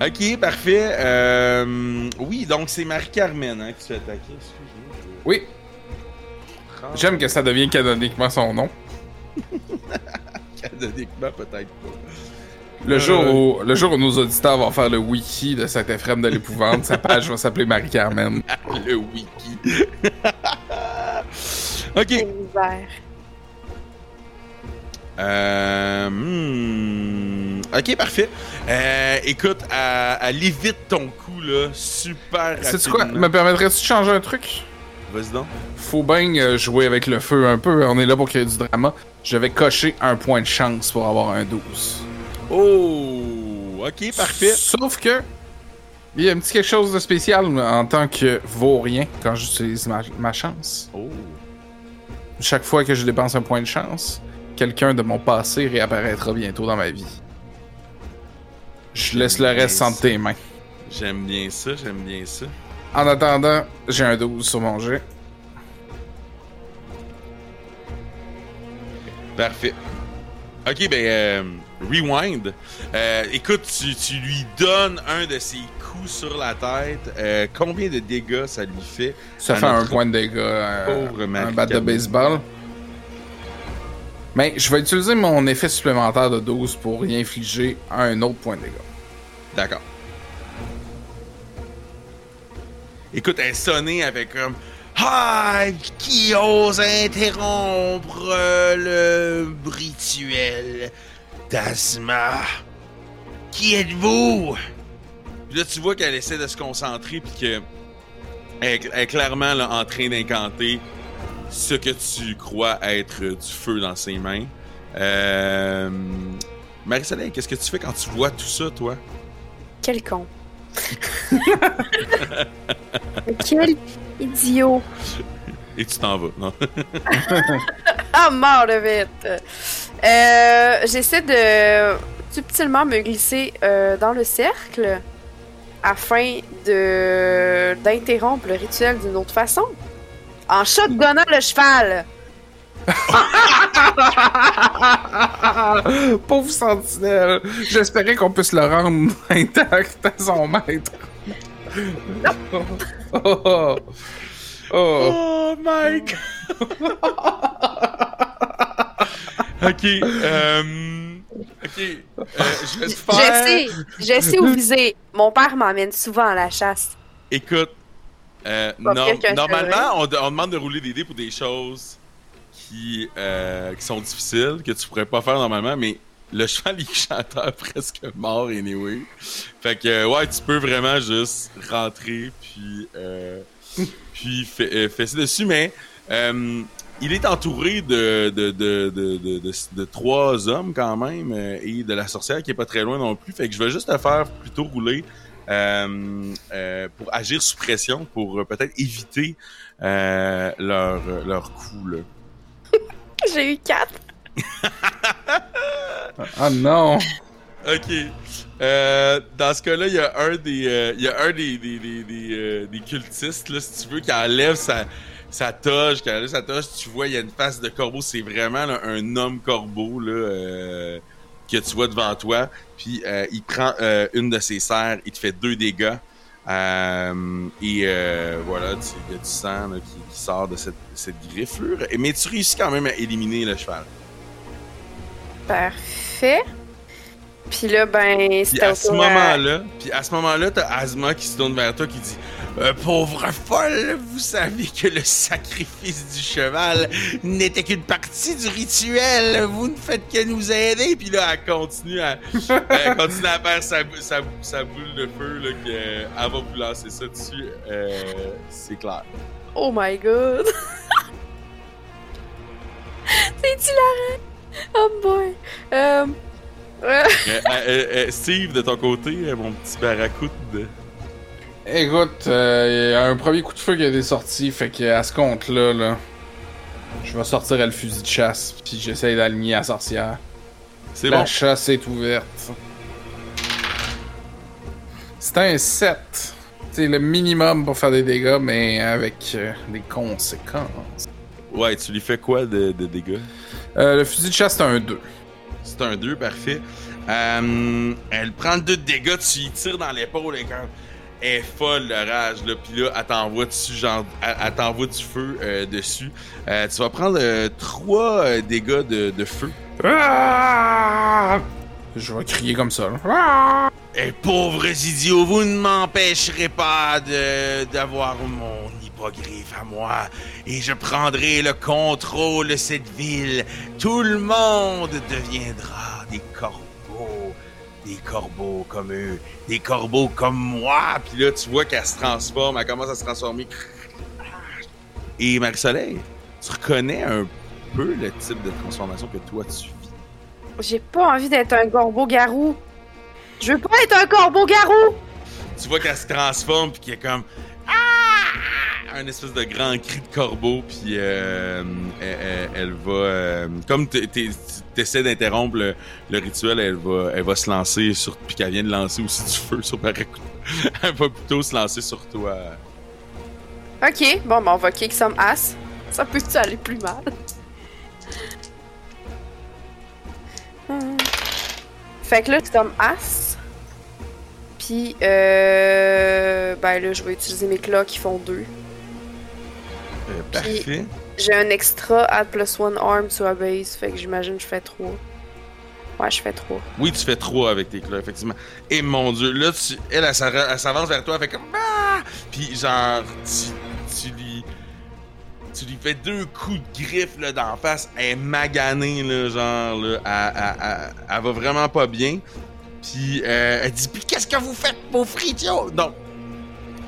Ok, parfait. Euh, oui, donc c'est Marie-Carmen hein, qui se fait attaquer. Excuse-moi. Oui, prendre- j'aime que ça devienne canoniquement son nom. Canoniquement, peut-être pas. Le, Euh, jour où, le jour où nos auditeurs vont faire le wiki de Ephraim de l'épouvante, sa page va s'appeler Marie-Carmen. Le wiki. ok. Euh, hmm, Ok, parfait. Euh, écoute, elle, évite ton coup, là, super Sais-tu quoi? rapidement. Me permettrais-tu de changer un truc? Vas-y donc. Faut bien euh, jouer avec le feu un peu. On est là pour créer du drama. Je vais cocher un point de chance pour avoir un 12. Oh, ok, parfait. Sauf que. Il y a un petit quelque chose de spécial en tant que vaurien quand j'utilise ma, ma chance. Oh. Chaque fois que je dépense un point de chance, quelqu'un de mon passé réapparaîtra bientôt dans ma vie. Je laisse le reste entre tes mains. J'aime bien ça, j'aime bien ça. En attendant, j'ai un 12 sur mon jet. Parfait. Ok, ben, euh, rewind. Euh, écoute, tu, tu lui donnes un de ses coups sur la tête. Euh, combien de dégâts ça lui fait? Ça fait un point de dégâts. pauvre un bat de baseball. Mais je vais utiliser mon effet supplémentaire de 12 pour y infliger un autre point de dégâts. D'accord. Écoute, elle sonnée avec comme Ah, qui ose interrompre le rituel d'Azma? Qui êtes-vous? Puis là, tu vois qu'elle essaie de se concentrer, puis que elle, est- clairement là, en train d'incanter ce que tu crois être du feu dans ses mains. Euh... Marie-Soleil, qu'est-ce que tu fais quand tu vois tout ça, toi? Quel con. Quel idiot. Et tu t'en vas, non? Ah, mort de vite. Euh, J'essaie de subtilement me glisser euh, dans le cercle afin de d'interrompre le rituel d'une autre façon. En shotgunnant le cheval. Pauvre sentinelle! J'espérais qu'on puisse le rendre intact à son maître. oh, oh, oh. Oh, Mike! ok, euh, ok. euh, je vais te Je faire. sais, je sais où viser. Mon père m'emmène souvent à la chasse. Écoute, euh, norm- normalement, on, de- on demande de rouler des dés pour des choses qui, euh, qui sont difficiles, que tu pourrais pas faire normalement, mais le cheval, il est chanteur presque mort, anyway. Fait que, euh, ouais, tu peux vraiment juste rentrer, puis, euh, puis euh, fesser dessus, mais euh, il est entouré de, de, de, de, de, de- de trois hommes quand même, euh, et de la sorcière qui est pas très loin non plus. Fait que je vais juste te faire plutôt rouler pour agir sous pression, pour euh, peut-être éviter euh, leur, leur coup. Là. J'ai eu quatre. Ah non! Ok. Euh, dans ce cas-là, il y a un des, euh, il y a un des, des, des, des, euh, des cultistes, là, si tu veux, qui enlève sa, sa toge, qui enlève sa toge, tu vois, il y a une face de corbeau. C'est vraiment là, un homme corbeau là, euh, que tu vois devant toi. Puis euh, il prend euh, une de ses serres, il te fait deux dégâts. Euh, et voilà, il y a du sang qui, qui sort de cette, cette griffure. Mais tu réussis quand même à éliminer le cheval. Parfait. Puis là, ben, c'était à ce à- moment-là, puis à ce moment-là, t'as Asma qui se tourne vers toi qui dit Euh, Pauvre folle, vous savez que le sacrifice du cheval n'était qu'une partie du rituel. Vous ne faites que nous aider. Puis là, elle continue à, elle continue à faire sa, sa, sa boule de feu. Là, que, euh, elle va vous lancer ça dessus. Euh, C'est clair. Oh my god. C'est hilarant. Oh boy. Euh... euh, Euh, euh, Steve, de ton côté, mon petit barracoute. Écoute, euh, il y a un premier coup de feu qui a été sorti, fait que à ce compte-là, là, je vais sortir le fusil de chasse, puis j'essaye d'aligner la sorcière. C'est La bon. chasse est ouverte. C'est un 7. C'est le minimum pour faire des dégâts, mais avec euh, des conséquences. Ouais, tu lui fais quoi de, de dégâts? Euh, le fusil de chasse, c'est un 2. C'est un 2, parfait. Euh, elle prend deux dégâts, tu y tires dans l'épaule, est comme- elle est folle de rage, là. Puis là, elle t'envoie dessus, genre, elle, elle t'envoie du feu euh, dessus. Euh, tu vas prendre euh, trois euh, dégâts de, de feu. Ah! Je vais crier comme ça. là. Ah! Et pauvres idiots, vous ne m'empêcherez pas de d'avoir mon à moi. Et je prendrai le contrôle de cette ville. Tout le monde deviendra des corbeaux. Des corbeaux comme eux. Des corbeaux comme moi. Puis là, tu vois qu'elle se transforme. Elle commence à se transformer. Et Marie-Soleil, tu reconnais un peu le type de transformation que toi tu vis? J'ai pas envie d'être un corbeau-garou. Je veux pas être un corbeau-garou. tu vois qu'elle se transforme puis qu'elle est comme! Un espèce de grand cri de corbeau puis euh, elle, va euh, comme t'es- t'essaies d'interrompre le, rituel elle va elle va se lancer sur puis qu'elle vient de lancer aussi du feu sur Barracuda elle va plutôt se lancer sur toi Ok, bon, ben on va kick some ass. Ça peut-tu aller plus mal? Fait que là, some ass. Puis, euh. Ben là, je vais utiliser mes claws qui font deux. Euh, parfait. J'ai un extra add plus one arm to a base, fait que j'imagine que je fais trois. Ouais, je fais trois. oui tu fais trois avec tes clés effectivement. Et mon dieu là tu, elle elle, elle s'avance vers toi elle fait comme ah! puis genre tu, tu lui tu lui fais deux coups de griffe là d'en face. Elle est maganée là genre là elle, va vraiment pas bien. Puis euh, elle dit puis qu'est-ce que vous faites vos fritios non.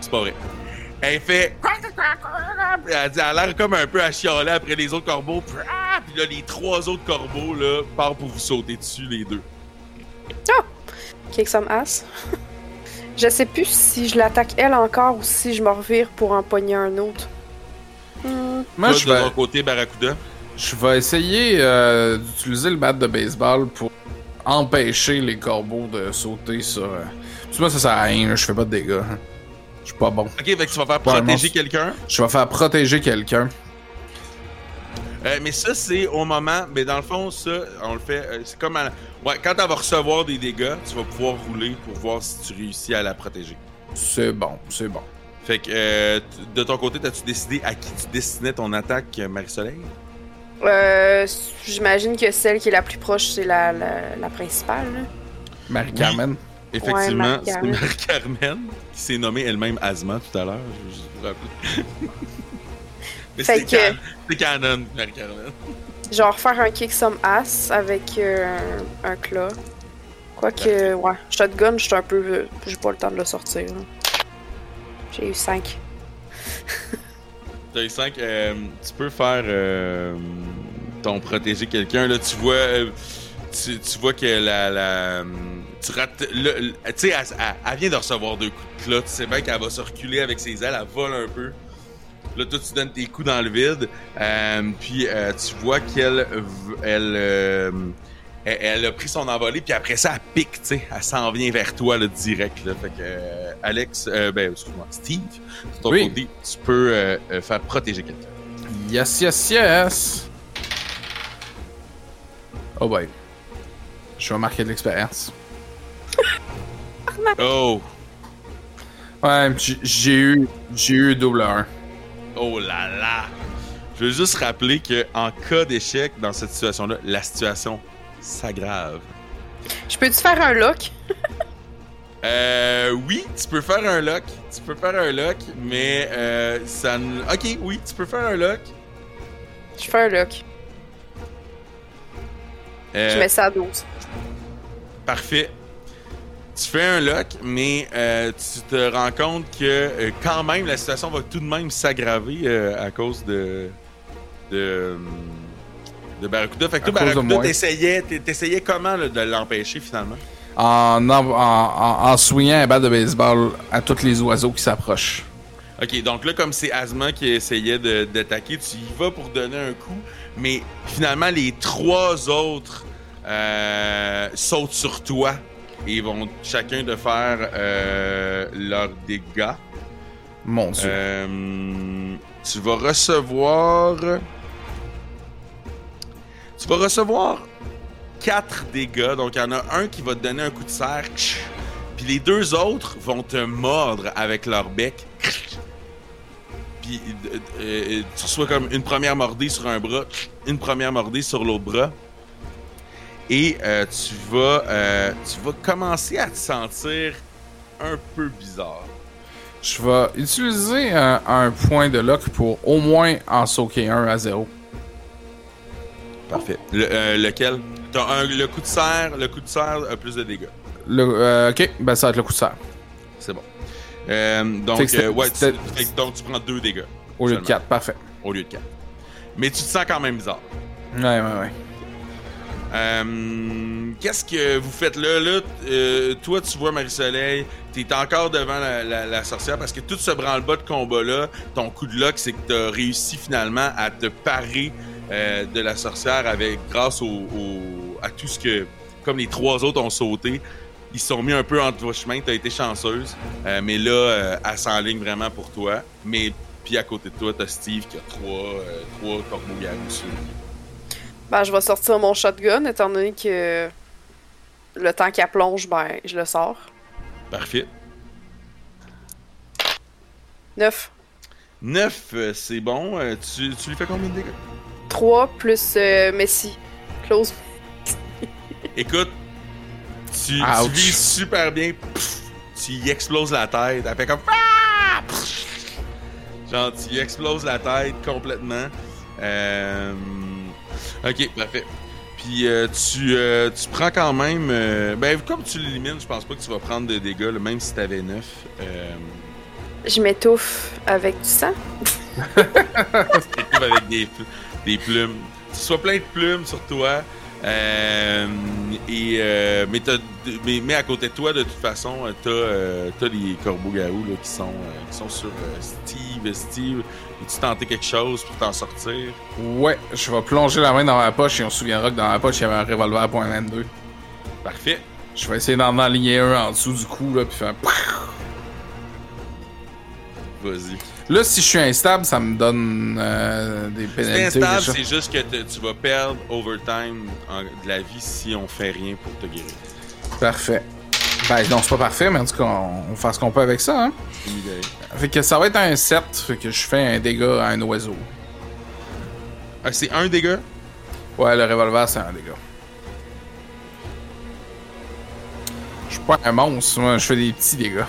C'est pas vrai elle fait elle dit elle a l'air comme un peu à chialer après les autres corbeaux puis là les trois autres corbeaux là partent pour vous sauter dessus les deux Kick some ass. je sais plus si je l'attaque elle encore ou si je me revire pour en pogner un autre. Hmm. Moi, Toi, je de vais, ton côté Barracuda je vais essayer euh, d'utiliser le bat de baseball pour empêcher les corbeaux de sauter sur. Euh... Puis moi, ça sert à rien, je fais pas de dégâts. Je suis pas bon. ok fait que tu vas faire protéger quelqu'un Je vais faire protéger quelqu'un. Euh, mais ça, c'est au moment. Mais dans le fond, ça, on le fait. euh, c'est comme. à- ouais, quand elle va recevoir des dégâts, tu vas pouvoir rouler pour voir si tu réussis à la protéger. C'est bon, c'est bon. Fait que, euh, de ton côté, as-tu décidé à qui tu destinais ton attaque, Marie-Soleil? Euh, j'imagine que celle qui est la plus proche, c'est la, la, la principale. là. Marie-Carmen. Effectivement, c'est Marie-Carmen. Qui s'est nommée elle-même Asma tout à l'heure. Je vous. Mais c'est que- canon, Marie-Carmen. Genre faire un kick some ass avec euh, un, un claw. Quoique, ouais, shotgun, j'étais un peu. euh, J'ai pas le temps de le sortir. J'ai eu 5. T'as eu 5. tu peux faire euh, ton protéger quelqu'un. Là, tu vois. euh, tu, tu vois que la. la tu rates. le- le- Tu sais, elle, elle- elle vient de recevoir deux coups de clot. Tu sais bien qu'elle va se reculer avec ses ailes. Elle vole un peu. Là, toi, tu donnes tes coups dans le vide. Euh, puis, euh, tu vois qu'elle. Elle, euh, elle, elle a pris son envolée. Puis après ça, elle pique. Tu sais, elle s'en vient vers toi, là, direct. Là. Fait que. Alex. euh, ben, excuse-moi. Steve. De ton Oui. côté, tu peux faire protéger quelqu'un. Yes, yes, yes. Oh boy. Je vais marquer de l'expérience. Oh! Ouais, j'ai eu, j'ai eu double 1. Oh là là! Je veux juste rappeler que en cas d'échec dans cette situation-là, la situation s'aggrave. Je peux-tu faire un lock? Euh, oui, tu peux faire un lock. Tu peux faire un lock, mais euh, ça. ne- Ok, oui, tu peux faire un lock. Je fais un lock. Euh, Je mets ça à 12. Parfait. Tu fais un lock, mais euh, tu te rends compte que euh, quand même la situation va tout de même s'aggraver euh, à cause de de de Barracuda. Fait que À toi, Barracuda, t'essayais, t'es- t'essayais comment là, de l'empêcher finalement? En, en, en, en swingant un bat de baseball à tous les oiseaux qui s'approchent. Ok, donc là, comme c'est Asma qui essayait de- d'attaquer, tu y vas pour donner un coup, mais finalement, les trois autres euh, sautent sur toi et vont chacun de faire euh, leurs dégâts. Mon dieu. Euh, tu vas recevoir. Tu vas recevoir 4 dégâts. Donc, il y en a un qui va te donner un coup de serre. Puis les deux autres vont te mordre avec leur bec. Puis euh, euh, tu reçois comme une première mordée sur un bras, une première mordée sur l'autre bras. Et euh, tu, vas, euh, tu vas commencer à te sentir un peu bizarre. Je vais utiliser un, un point de lock pour au moins en soaker un à zéro. Parfait. Le- euh, lequel? T'as un, le coup de serre, le coup de serre a plus de dégâts. Le, euh, ok, ben ça va être le coup de serre. C'est bon. Donc, euh, ouais, tu, donc tu prends deux dégâts Au lieu de. 4, parfait. au lieu de quatre. Mais tu te sens quand même bizarre. Ouais, ouais, ouais. Euh, Qu'est-ce que vous faites là? là euh, toi, tu vois Marie-Soleil, t'es encore devant la, sorcière parce que tout ce branle-bas de combat-là, ton coup de lock, c'est que t'as réussi finalement à te parer euh, de la sorcière avec grâce au, à tout ce que, comme les trois autres ont sauté, ils se sont mis un peu entre vos chemins. T'as été chanceuse, Euh, mais là, elle s'enligne vraiment pour toi. Mais puis à côté de toi, t'as Steve qui a trois, trois corbeaux-garous sur. Ben, je vais sortir mon shotgun, étant donné que le temps qu'elle plonge, ben, je le sors. Parfait. 9. 9, euh, c'est bon. Euh, tu, tu lui fais combien de dégâts? 3 plus euh, Messi. Close. Écoute, tu, vises super bien. Pff, tu y exploses la tête. Elle fait comme. Ah! Pff. Genre, tu y exploses la tête complètement. Euh, Ok, parfait. Puis euh, tu, euh, tu prends quand même. euh, Ben, comme tu l'élimines, je pense pas que tu vas prendre de dégâts, là, même si t'avais 9. Euh, Je m'étouffe avec du sang. tu trouves avec des, pl- des plumes. Tu sois plein de plumes sur toi. et, mais, t'as- mais, mais à côté de toi, de toute façon, t'as t'as les corbeaux-garous qui, sont, qui sont sur Steve. Steve, as-tu tenté quelque chose pour t'en sortir? Ouais, je vais plonger la main dans ma poche et on se souviendra que dans ma poche, il y avait un revolver à point 22. Parfait. Je vais essayer d'en aligner un en dessous du cou, là, puis faire... Vas-y. Là, si je suis instable, ça me donne euh, des C'est pénalités. instable, déjà. c'est juste que te- tu vas perdre overtime en- de la vie si on fait rien pour te guérir. Parfait. Ben non, c'est pas parfait, mais en tout cas, on, on fait ce qu'on peut avec ça, hein. Fait que ça va être un 7, fait que je fais un dégât à un oiseau. Ah, c'est un dégât? Ouais, le revolver, c'est un dégât. Ouais, un monstre, moi, je fais des petits dégâts.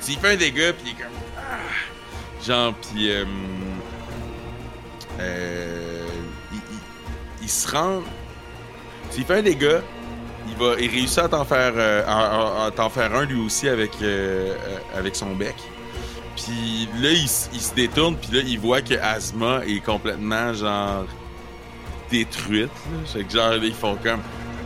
S'il fait un dégât, puis il est comme. Ah! Genre, puis. Euh, euh, il, il- il se rend. S'il fait un dégât, il réussit à t'en faire. euh, à, t'en faire un lui aussi avec, euh, euh, son bec. Puis là, il, se détourne, puis là, il voit que Asma est complètement, genre. détruite. Fait que, genre, là, ils font comme.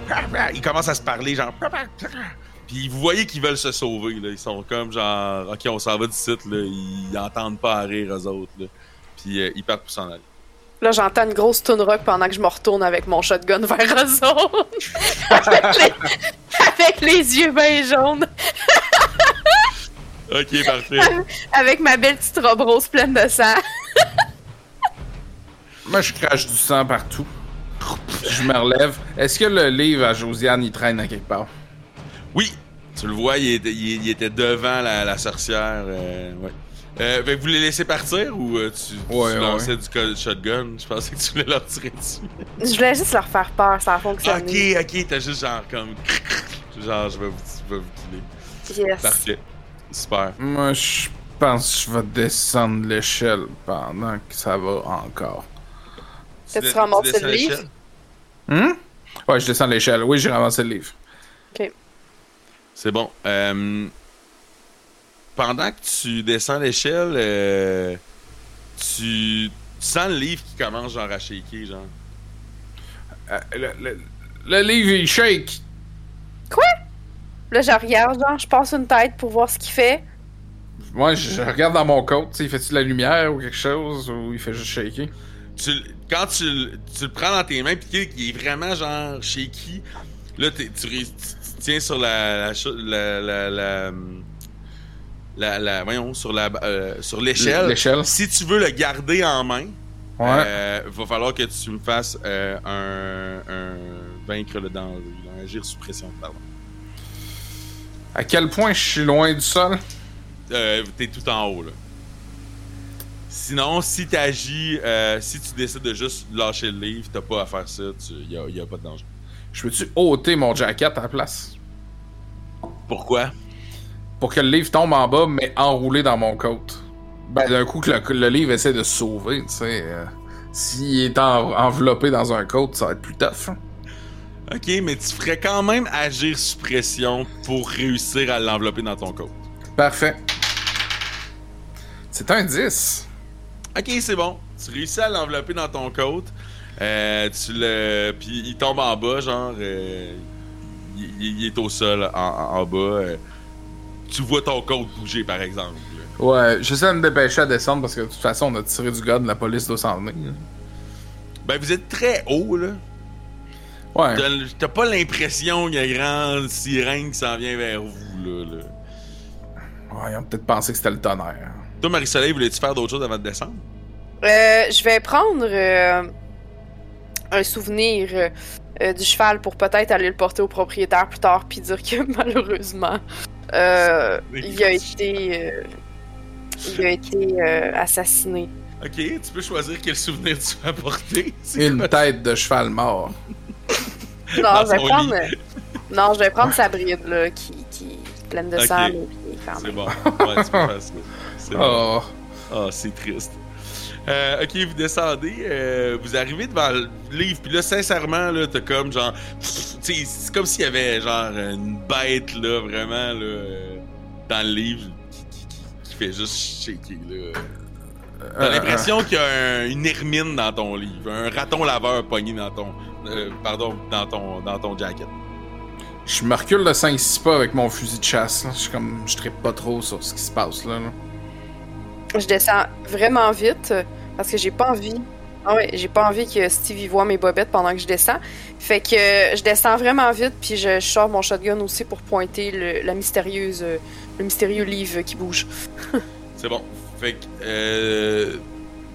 Ils commencent à se parler, genre. Puis vous voyez qu'ils veulent se sauver, là. Ils sont comme genre, ok, on s'en va site, là. Ils entendent pas à rire, eux autres, là. Puis ils partent pour s'en aller. Là, j'entends une grosse tune rock pendant que je me retourne avec mon shotgun vers eux autres. avec, les... avec les yeux bien jaunes. Ok, parfait. Avec ma belle petite robe rose pleine de sang. Moi, je crache du sang partout. Je me relève. Est-ce que le livre à Josiane, il traîne à quelque part? Oui, tu le vois, il était, il, il était devant la, la sorcière. Euh, ouais. Euh, fait que vous les laissez partir ou euh, tu, tu Ouais, lançais du co- shotgun? Je pensais que tu voulais leur tirer dessus. Je voulais juste leur faire peur, ça a fonctionné. ok, ok, t'as juste genre comme. Genre, je vais vous, je vais vous killer. Yes. Parfait. Super. Moi, je pense que je vais descendre l'échelle pendant que ça va encore. T'as-tu Tu- tu ramassé le livre? Hum? Ouais, je descends l'échelle. Oui, j'ai ramassé le livre. C'est bon. Euh, pendant que tu descends l'échelle, euh, tu, tu sens le livre qui commence genre à shaker, genre. Euh, le, le- le livre, il shake. Là, je regarde, genre, je passe une tête pour voir ce qu'il fait. Moi, je, je regarde dans mon côte. tu sais, Il fait-tu de la lumière ou quelque chose? Ou il fait juste shaker? Tu, le- quand tu, le- tu le prends dans tes mains, puis qu'il est vraiment genre shaky, là, t'es- tu, ré- tu- tu tiens sur la. la, cho- la, la, la, la- la- voyons, sur la euh, sur l'échelle. Si tu veux le garder en main, Ouais. Euh, va falloir que tu me fasses euh, un, un vaincre le danger, agir sous pression, pardon. À quel point je suis loin du sol? T'es tout en haut là. Sinon, si t'agis, euh, si tu décides de juste lâcher le livre, t'as pas à faire ça, il y a pas de danger. Je peux-tu ôter mon jacket à la place? Pourquoi? Pour que le livre tombe en bas, mais enroulé dans mon côte. Ben, d'un coup, que le, livre essaie de se sauver, tu sais. euh, S'il est en- enveloppé dans un côte, ça va être plus tough. hein. Ok, mais tu ferais quand même agir sous pression pour réussir à l'envelopper dans ton côte. Parfait. C'est un 10. Ok, c'est bon. Tu réussis à l'envelopper dans ton côte. Euh, tu le. Puis il tombe en bas, genre. euh, il, est au sol en, en- en bas. Tu vois ton côte bouger, par exemple. Ouais, j'essaie de me dépêcher à descendre parce que de toute façon, on a tiré du gars de la police doit s'en venir. Ben, vous êtes très haut, là. Ouais. T'as pas l'impression qu'il y a une grande sirène qui s'en vient vers vous, là. là. Ouais, ils ont peut-être pensé que c'était le tonnerre. Toi, Marie-Soleil, voulais-tu faire d'autres choses avant de descendre? Euh, je vais prendre euh, un souvenir euh, du cheval pour peut-être aller le porter au propriétaire plus tard puis dire que malheureusement euh, il a été euh, il a été euh, assassiné. Ok, tu peux choisir quel souvenir tu vas apporter. C'est Une quoi? tête de cheval mort. Non, je vais prendre euh, non, je vais prendre sa bride là qui, qui est pleine de sang C'est bon. Ouais, tu peux faire ça. C'est bon. Oh. Ah, c'est triste. Euh, ok, vous descendez, euh, vous arrivez devant le livre, puis là, sincèrement, là, t'as comme genre. c'est comme s'il y avait genre une bête, là, vraiment, là, euh, dans le livre, qui, qui- qui- qui fait juste shaker, là. T'as Euh, l'impression qu'il y a un- une hermine dans ton livre, un raton laveur pogné dans ton. euh, pardon, dans ton, dans ton jacket. Je me recule de 5-6 pas avec mon fusil de chasse. là. Je suis comme. Je trippe pas trop sur ce qui se passe là. là. Je descends vraiment vite euh, parce que j'ai pas envie. Ah ouais, j'ai pas envie que Steve y voit mes bobettes pendant que je descends. Fait que euh, je descends vraiment vite puis je, sors mon shotgun aussi pour pointer le, euh, mystérieux livre qui bouge. C'est bon. Fait que,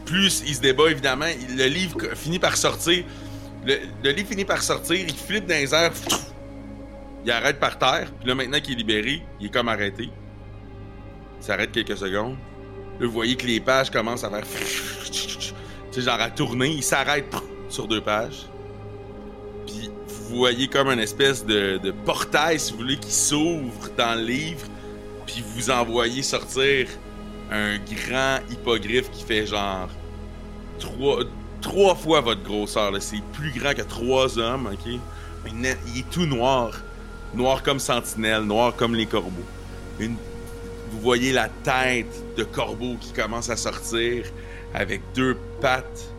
plus il se débat, évidemment, le livre finit par sortir. Le, livre finit par sortir, il flippe dans les airs. Il arrête par terre. Puis là, maintenant qu'il est libéré, il est comme arrêté. Il s'arrête quelques secondes. Là, vous voyez que les pages commencent à faire. Tu sais, genre à tourner. Il s'arrête sur deux pages. Puis vous voyez comme une espèce de, portail, si vous voulez, qui s'ouvre dans le livre, puis vous envoyez sortir un grand hippogriffe qui fait genre trois, trois fois votre grosseur. C'est plus grand que trois hommes, ok? Il est tout noir. Noir comme sentinelle, noir comme les corbeaux. Une- vous voyez la tête de corbeau qui commence à sortir avec deux pattes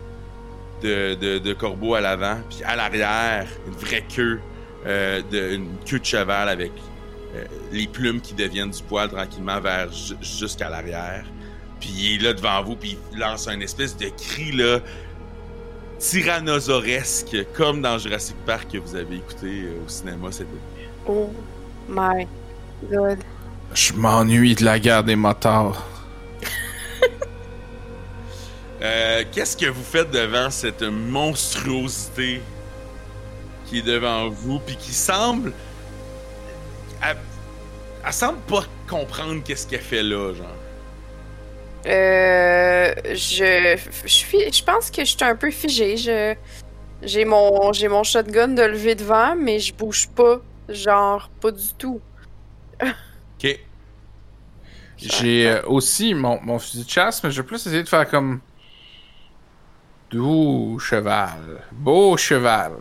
de, corbeau à l'avant, puis à l'arrière, une vraie queue, euh, de, une queue de cheval avec euh, les plumes qui deviennent du poil tranquillement vers ju- jusqu'à l'arrière. Puis il est là devant vous, puis il lance un espèce de cri là, tyrannosauresque, comme dans Jurassic Park que vous avez écouté euh, au cinéma cet été. Oh my god. Je m'ennuie de la guerre des motards. Euh, Qu'est-ce que vous faites devant cette monstruosité qui est devant vous, puis qui semble. Elle, elle semble pas comprendre qu'est-ce qu'elle fait là, genre? Euh, je, je suis, je pense que je suis un peu figée. Je, j'ai mon, j'ai mon shotgun de lever devant, mais je bouge pas, genre pas du tout. Ok. J'ai euh, aussi mon, mon fusil de chasse, mais je vais plus essayer de faire comme. Doux cheval. Beau cheval.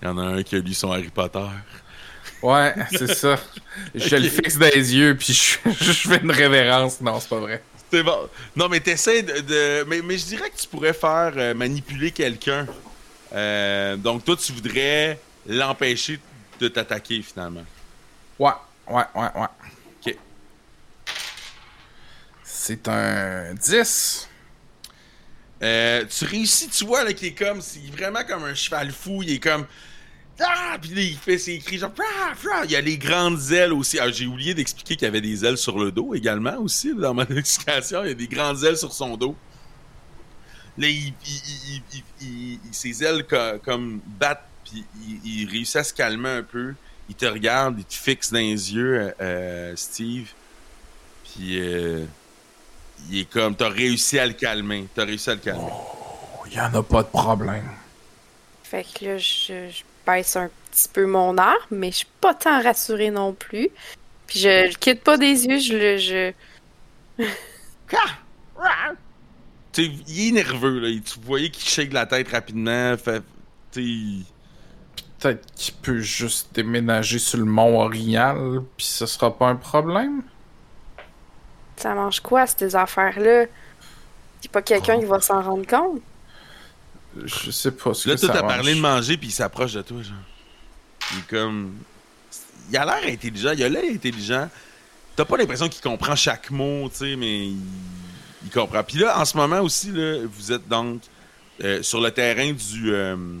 Il y en a un qui a lu son Harry Potter. Ouais, c'est ça. Je le fixe dans les yeux, puis je, je fais une révérence. Non, c'est pas vrai. C'est bon. Non, mais t'essaies de. de- Mais, mais je dirais que tu pourrais faire euh, manipuler quelqu'un. Euh, donc, toi, tu voudrais l'empêcher de t'attaquer finalement. Ouais, ouais, ouais, ouais. Ok. C'est un 10. Euh, tu réussis, tu vois, là, qu'il est comme. C'est vraiment comme un cheval fou. Il est comme. Ah! Puis là, il fait ses cris, genre. Ah, ah. Il y a les grandes ailes aussi. Ah, j'ai oublié d'expliquer qu'il y avait des ailes sur le dos également aussi, dans mon explication. Il y a des grandes ailes sur son dos. Là, ses ailes co- comme battent, puis il réussit à se calmer un peu. Il te regarde, il te fixe dans les yeux, euh, Steve. Puis euh, il est comme, t'as réussi à le calmer. T'as réussi à le calmer. Oh, y en a pas de problème. Fait que là, je, je baisse un petit peu mon arme, mais je suis pas tant rassurée non plus. Puis je le quitte pas des yeux, je le, je, Tu sais, il est nerveux, là. Tu voyais qu'il shake la tête rapidement. Fait, tu sais, il- Peut-être qu'il peut juste déménager sur le mont Orignal, puis ce sera pas un problème? ça mange quoi ces affaires-là? Y'a pas quelqu'un qui va s'en rendre compte? Je sais pas ce Là, que toi, ça t'as mange. parlé de manger, puis il s'approche de toi, genre. Il est comme. Il a l'air intelligent, il a l'air intelligent. T'as pas l'impression qu'il comprend chaque mot, tu sais, mais il... il comprend. Puis là, en ce moment aussi, là, vous êtes donc euh, sur le terrain du. euh, du,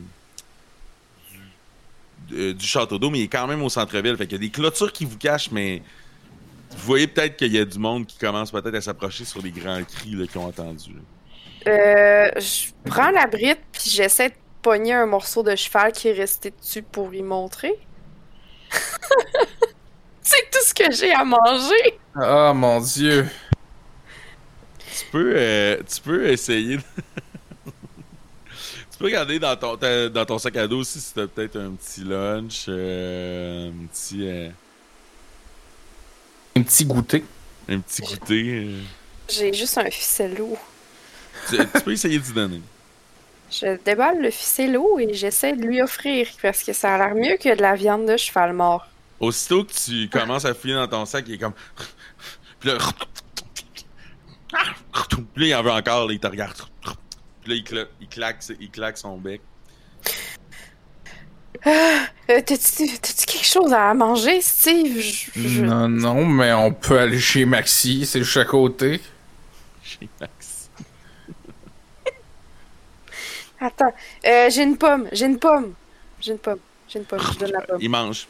euh, du château d'eau, mais il est quand même au centre-ville. Fait qu'il y a des clôtures qui vous cachent, mais. Vous voyez peut-être qu'il y a du monde qui commence peut-être à s'approcher sur les grands cris qu'ils ont entendus. Euh, je prends la brite, puis j'essaie de pogner un morceau de cheval qui est resté dessus pour y montrer. C'est tout ce que j'ai à manger! Ah mon dieu. Tu peux, euh, tu peux essayer. de- tu peux regarder dans ton, ta- dans ton sac à dos aussi si t'as peut-être un petit lunch, euh, un petit, euh, Un petit goûter. un petit goûter. euh. J'ai juste un ficello. Tu, tu peux essayer d'y donner. Je déballe le ficello et j'essaie de lui offrir parce que ça a l'air mieux que de la viande de cheval mort. Aussitôt que tu commences à fouiller dans ton sac, il est comme. Puis là. Puis là, il en veut encore, là, il te regarde. Puis là, il, cla- il claque, il claque son bec. Euh, T'as-tu quelque chose à manger, Steve? Je- je- Non, non, mais on peut aller chez Maxi, c'est juste à côté. Chez Max. Attends, euh, j'ai une pomme, j'ai une pomme. J'ai une pomme, j'ai une pomme, je donne la pomme. Il mange.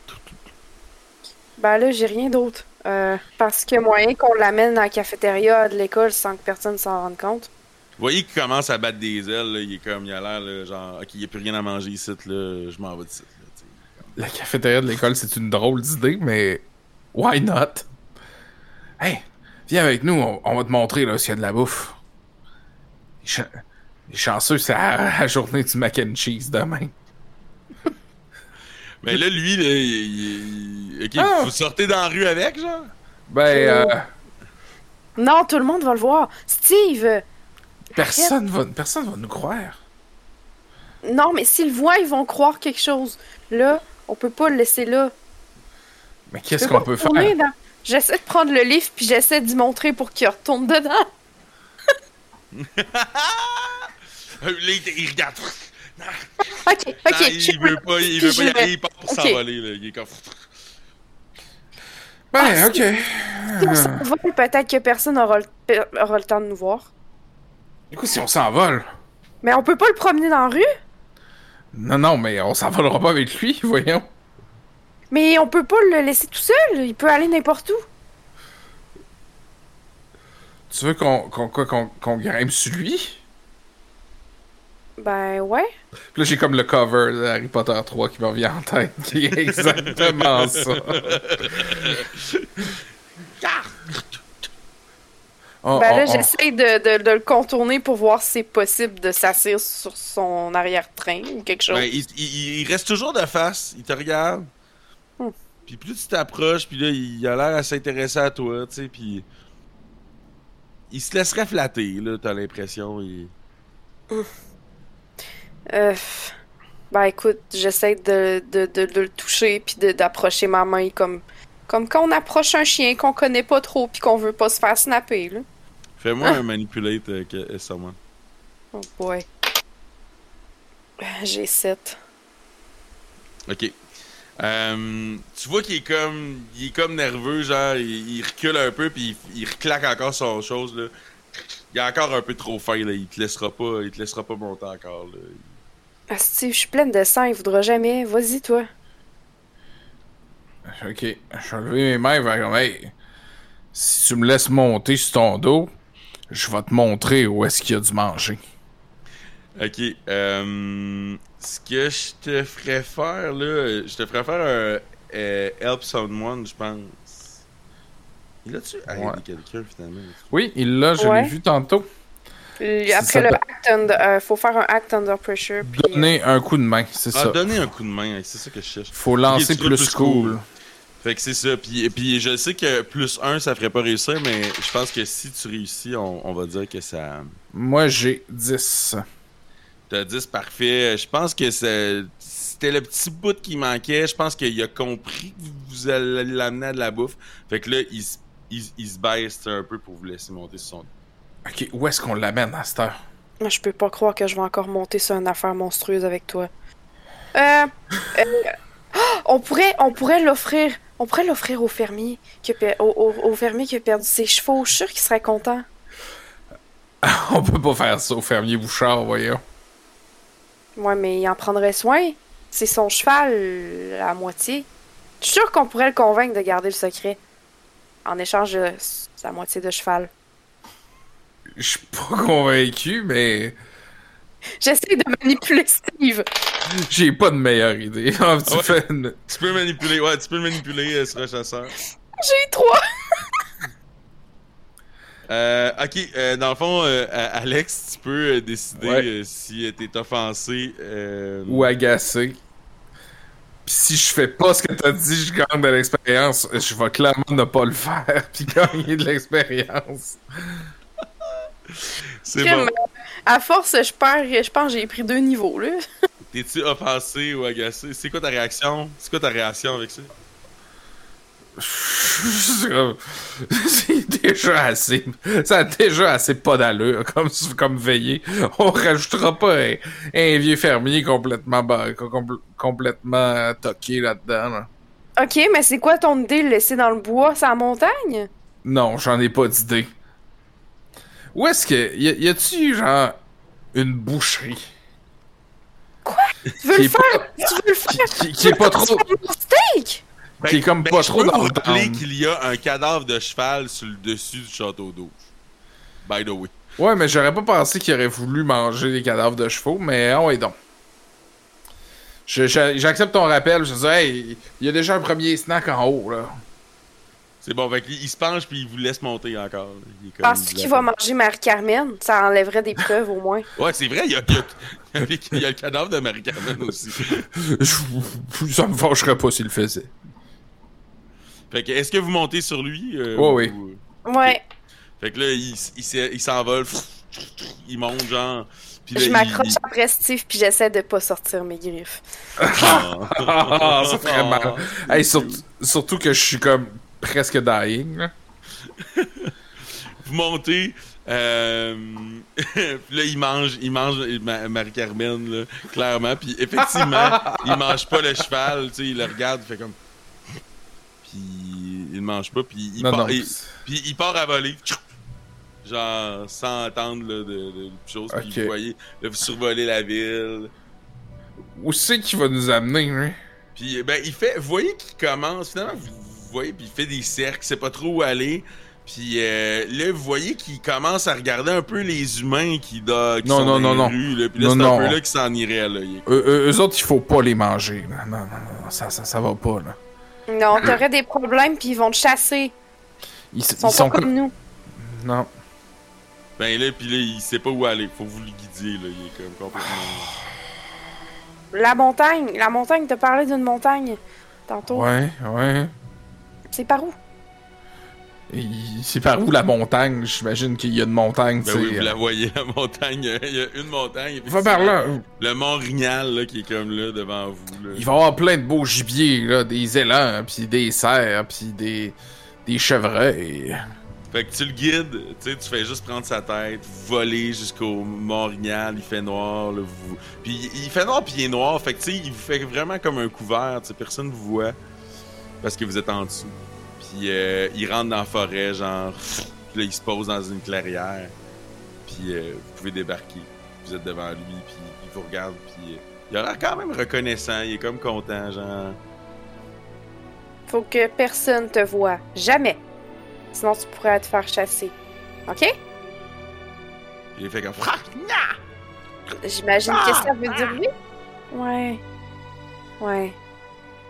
Ben là, j'ai rien d'autre. Euh, parce a moyen qu'on l'amène à la cafétéria de l'école sans que personne s'en rende compte. Vous voyez qu'il commence à battre des ailes, là, il est comme, il a l'air, genre, ok, il n'y a plus rien à manger ici, là, je m'en vais d'ici. La cafétéria de l'école, c'est une drôle d'idée, mais why not? Hey, viens avec nous, on, on va te montrer là s'il y a de la bouffe. Les, les chanceux, c'est la, la journée du mac and cheese demain. Mais là, lui, là, il, il- ok, Ah. vous sortez dans la rue avec, genre? Ben, euh, Non, tout le monde va le voir. Steve! Personne va, personne va nous croire. Non, mais s'ils le voient, ils vont croire quelque chose. Là, on peut pas le laisser là. Mais qu'est-ce qu'on peut faire? dans- J'essaie de prendre le livre puis j'essaie d'y montrer pour qu'il retourne dedans. Il, regarde. Ok, ok. Non, il, je- veut pas, il veut pas y aller, il part pour Ok. s'envoler, là. Il est comme. Ben, Ah, ok. Si on s'envole, peut-être que personne aura le, aura le temps de nous voir. Du coup, si on s'envole. Mais on peut pas le promener dans la rue? Non, non, mais on s'envolera pas avec lui, voyons. Mais on peut pas le laisser tout seul. Il peut aller n'importe où. Tu veux qu'on qu'on quoi, qu'on qu'on grimpe sur lui? Ben ouais. Puis là, j'ai comme le cover de Harry Potter 3 qui me revient en tête, qui est exactement ça. On- Ben là, j'essaie de, de- de le contourner pour voir si c'est possible de s'asseoir sur son arrière-train ou quelque chose. Ben, il, il- il reste toujours de face, il te regarde. Hmm. Puis plus tu t'approches, puis là, il a l'air à s'intéresser à toi, tu sais, puis... Il se laisserait flatter, là, t'as l'impression. Il... Euh, ben écoute, j'essaie de, de, de, de le toucher puis de- d'approcher ma main comme, comme quand on approche un chien qu'on connaît pas trop puis qu'on veut pas se faire snapper, là. Fais-moi un manipulate, euh, que-. Oh boy. J'ai 7. Ok. Euh, tu vois qu'il est comme il est comme nerveux, genre il, il recule un peu puis il, il reclaque encore son chose là. Il est encore un peu trop fin là, il te laissera pas, il te laissera pas monter encore là. Ah, Steve, je suis pleine de sang, il voudra jamais. Vas-y, toi. Ok, je vais lever mes mains vers comme, hey, si tu me laisses monter sur ton dos, je vais te montrer où est-ce qu'il y a du manger. Ok. Euh, ce que je te ferais faire là, je te ferais faire un euh, help someone, je pense. Il a-tu aidé Ouais. quelqu'un finalement? Oui, il l'a, je Ouais. l'ai vu tantôt. Après le act under, euh, faut faire un act under pressure. Puis, Donner un coup de main, c'est Ah, ça. donner un coup de main, c'est ça que je cherche. Faut lancer plus cool. Fait que c'est ça. Puis, puis je sais que plus 1, ça ferait pas réussir, mais je pense que si tu réussis, on, on va dire que ça. Moi, j'ai 10. T'as 10 parfait. Je pense que c'était le petit bout qui manquait. Je pense qu'il a compris que vous allez l'amener à de la bouffe. Fait que là, il, se- il, il se baisse un peu pour vous laisser monter sur son. Ok, où est-ce qu'on l'amène à cette heure? Moi, je peux pas croire que je vais encore monter sur une affaire monstrueuse avec toi. Euh. euh, oh, on pourrait, on pourrait l'offrir. On pourrait l'offrir au fermier qui a au, au- au fermier qui a perdu ses chevaux. Je suis sûr qu'il serait content. On peut pas faire ça au fermier Bouchard, voyons. Ouais, mais il en prendrait soin. C'est son cheval à moitié. Je suis sûr qu'on pourrait le convaincre de garder le secret. En échange de sa moitié de cheval. Je suis pas convaincu, mais J'essaie de manipuler Steve. j'ai pas de meilleure idée. Ah, tu Ouais. fais une- Tu peux manipuler, ouais, tu peux le manipuler euh, sur un chasseur. J'ai eu trois. Euh, ok, euh, dans le fond, euh, Alex, tu peux euh, décider Ouais. euh, si t'es offensé. euh, ou agacé. Pis si je fais pas ce que t'as dit, je gagne de l'expérience. Je vais clairement ne pas le faire, puis gagner de l'expérience. C'est bon. À force, je perds. Je pense que j'ai pris deux niveaux, là. T'es-tu offensé ou agacé? C'est quoi ta réaction? C'est quoi ta réaction avec ça? C'est C'est déjà assez. Ça a déjà assez pas d'allure comme, comme veillé. On rajoutera pas un, un vieux fermier complètement, compl- complètement toqué là-dedans. là. Ok, mais c'est quoi ton idée, le laisser dans le bois, sans montagne? Non, j'en ai pas d'idée. Où est-ce que. Y, a- y a-tu, genre, une boucherie? Tu veux Qui le est faire? pas- Tu veux le faire? Qui, qui- qui est pas trop. steak? Qui est comme pas je trop peux dans le qu'il y a un cadavre de cheval sur le dessus du château d'eau. By the way. Ouais, mais j'aurais pas pensé qu'il aurait voulu manger les cadavres de chevaux, mais ah ouais donc. Je- je- J'accepte ton rappel, je dis, hey, il y a déjà un premier snack en haut, là. C'est bon, fait qu'il il se penche puis il vous laisse monter encore. Penses-tu qu'il va manger Marie-Carmen? Ça enlèverait des preuves au moins. Ouais, c'est vrai, il y a, il y a- il y a- il y a le cadavre de Marie-Carmen aussi. Ça me fâcherait pas s'il le faisait. Fait que, est-ce que vous montez sur lui? euh, Ouais, oui. ou- Ouais. Fait que là, il, s'envole. Il monte, genre. Là, Je m'accroche il- après Steve puis j'essaie de pas sortir mes griffes. Ah, ça ferait mal. Hey, sur- surtout que je suis comme presque dying. là. Vous montez. Euh... puis là, il mange, il mange Ma- Marie-Carmen, là, clairement. Puis effectivement, il mange pas le cheval. Tu sais, il le regarde, il fait comme. Puis il mange pas. Puis il, Non, part, non. il- puis il part à voler. Genre, sans attendre là, de, de, de choses. Puis Ok. vous voyez, là, vous survolez la ville. Où c'est qu'il va nous amener, lui? Puis ben il fait, vous voyez qu'il commence finalement, vous, vous voyez, puis il fait des cercles, il sait pas trop où aller. Puis euh, là, vous voyez qu'il commence à regarder un peu les humains qui, do- qui Non, sont non, dans non, les non. rues. Là, puis là, Non, c'est un non. peu là qu'il s'en irait. Là. Il Eux, autres, il faut pas les manger. là. Non, non, non, ça, ça, ça va pas, là. Non, t'aurais des problèmes puis ils vont te chasser. Ils, sont ils sont pas comme nous. Non. Ben là, puis là, il sait pas où aller. Faut que vous le guidiez. Là. Il est comme complètement. La montagne, la montagne, t'as parlé d'une montagne tantôt. Ouais, ouais. C'est par où? C'est par où la montagne? J'imagine qu'il y a une montagne, Ben tu oui, sais. vous la voyez, la montagne. Il y a une montagne. Va par là. Le mont Rignal, là, qui est comme là, devant vous. Là. Il va y avoir plein de beaux gibiers, là. Des élans, puis des cerfs, puis des, des chevreuils. Fait que tu le guides, tu sais, tu fais juste prendre sa tête, voler jusqu'au Mont-Rignal, il fait noir, là, vous... Puis il fait noir puis il est noir, fait que tu sais, il vous fait vraiment comme un couvert, tu sais, personne vous voit, parce que vous êtes en dessous. Puis euh, il rentre dans la forêt, genre, puis là, il se pose dans une clairière, puis euh, vous pouvez débarquer. Vous êtes devant lui, puis il vous regarde, puis euh, il a l'air quand même reconnaissant, il est comme content, genre... Faut que personne te voie. Jamais. Sinon, tu pourrais te faire chasser. OK? Il fait comme... J'imagine que ça veut dire oui. Ouais. Ouais.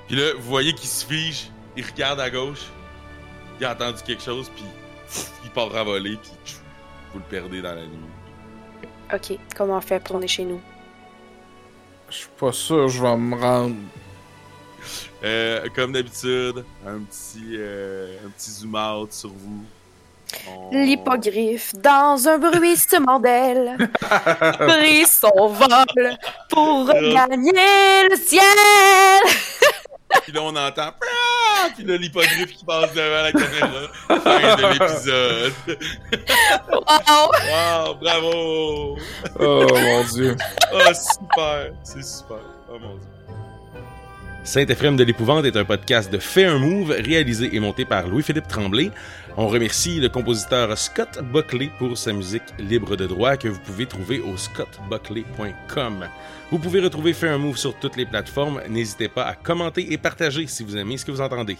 Puis là, vous voyez qu'il se fige, il regarde à gauche, il a entendu quelque chose, puis il part à voler, puis tchou, vous le perdez dans la nuit. OK. Comment on fait pour tourner chez nous? Je suis pas sûr, je vais me rendre. Euh, comme d'habitude, un petit, euh, un petit zoom out sur vous. On- L'hippogriffe, dans un bruissement d'ailes, prit son vol pour regagner le ciel. Puis là, on entend. Puis là, l'hippogriffe qui passe devant la caméra. Fin de l'épisode. Wow! Wow, bravo! Oh mon dieu. Oh, super! C'est super. Oh mon dieu. Saint-Ephrem de l'Épouvante est un podcast de Fait un Move, réalisé et monté par Louis-Philippe Tremblay. On remercie le compositeur Scott Buckley pour sa musique libre de droit que vous pouvez trouver au scottbuckley.com. Vous pouvez retrouver Fait un Move sur toutes les plateformes. N'hésitez pas à commenter et partager si vous aimez ce que vous entendez.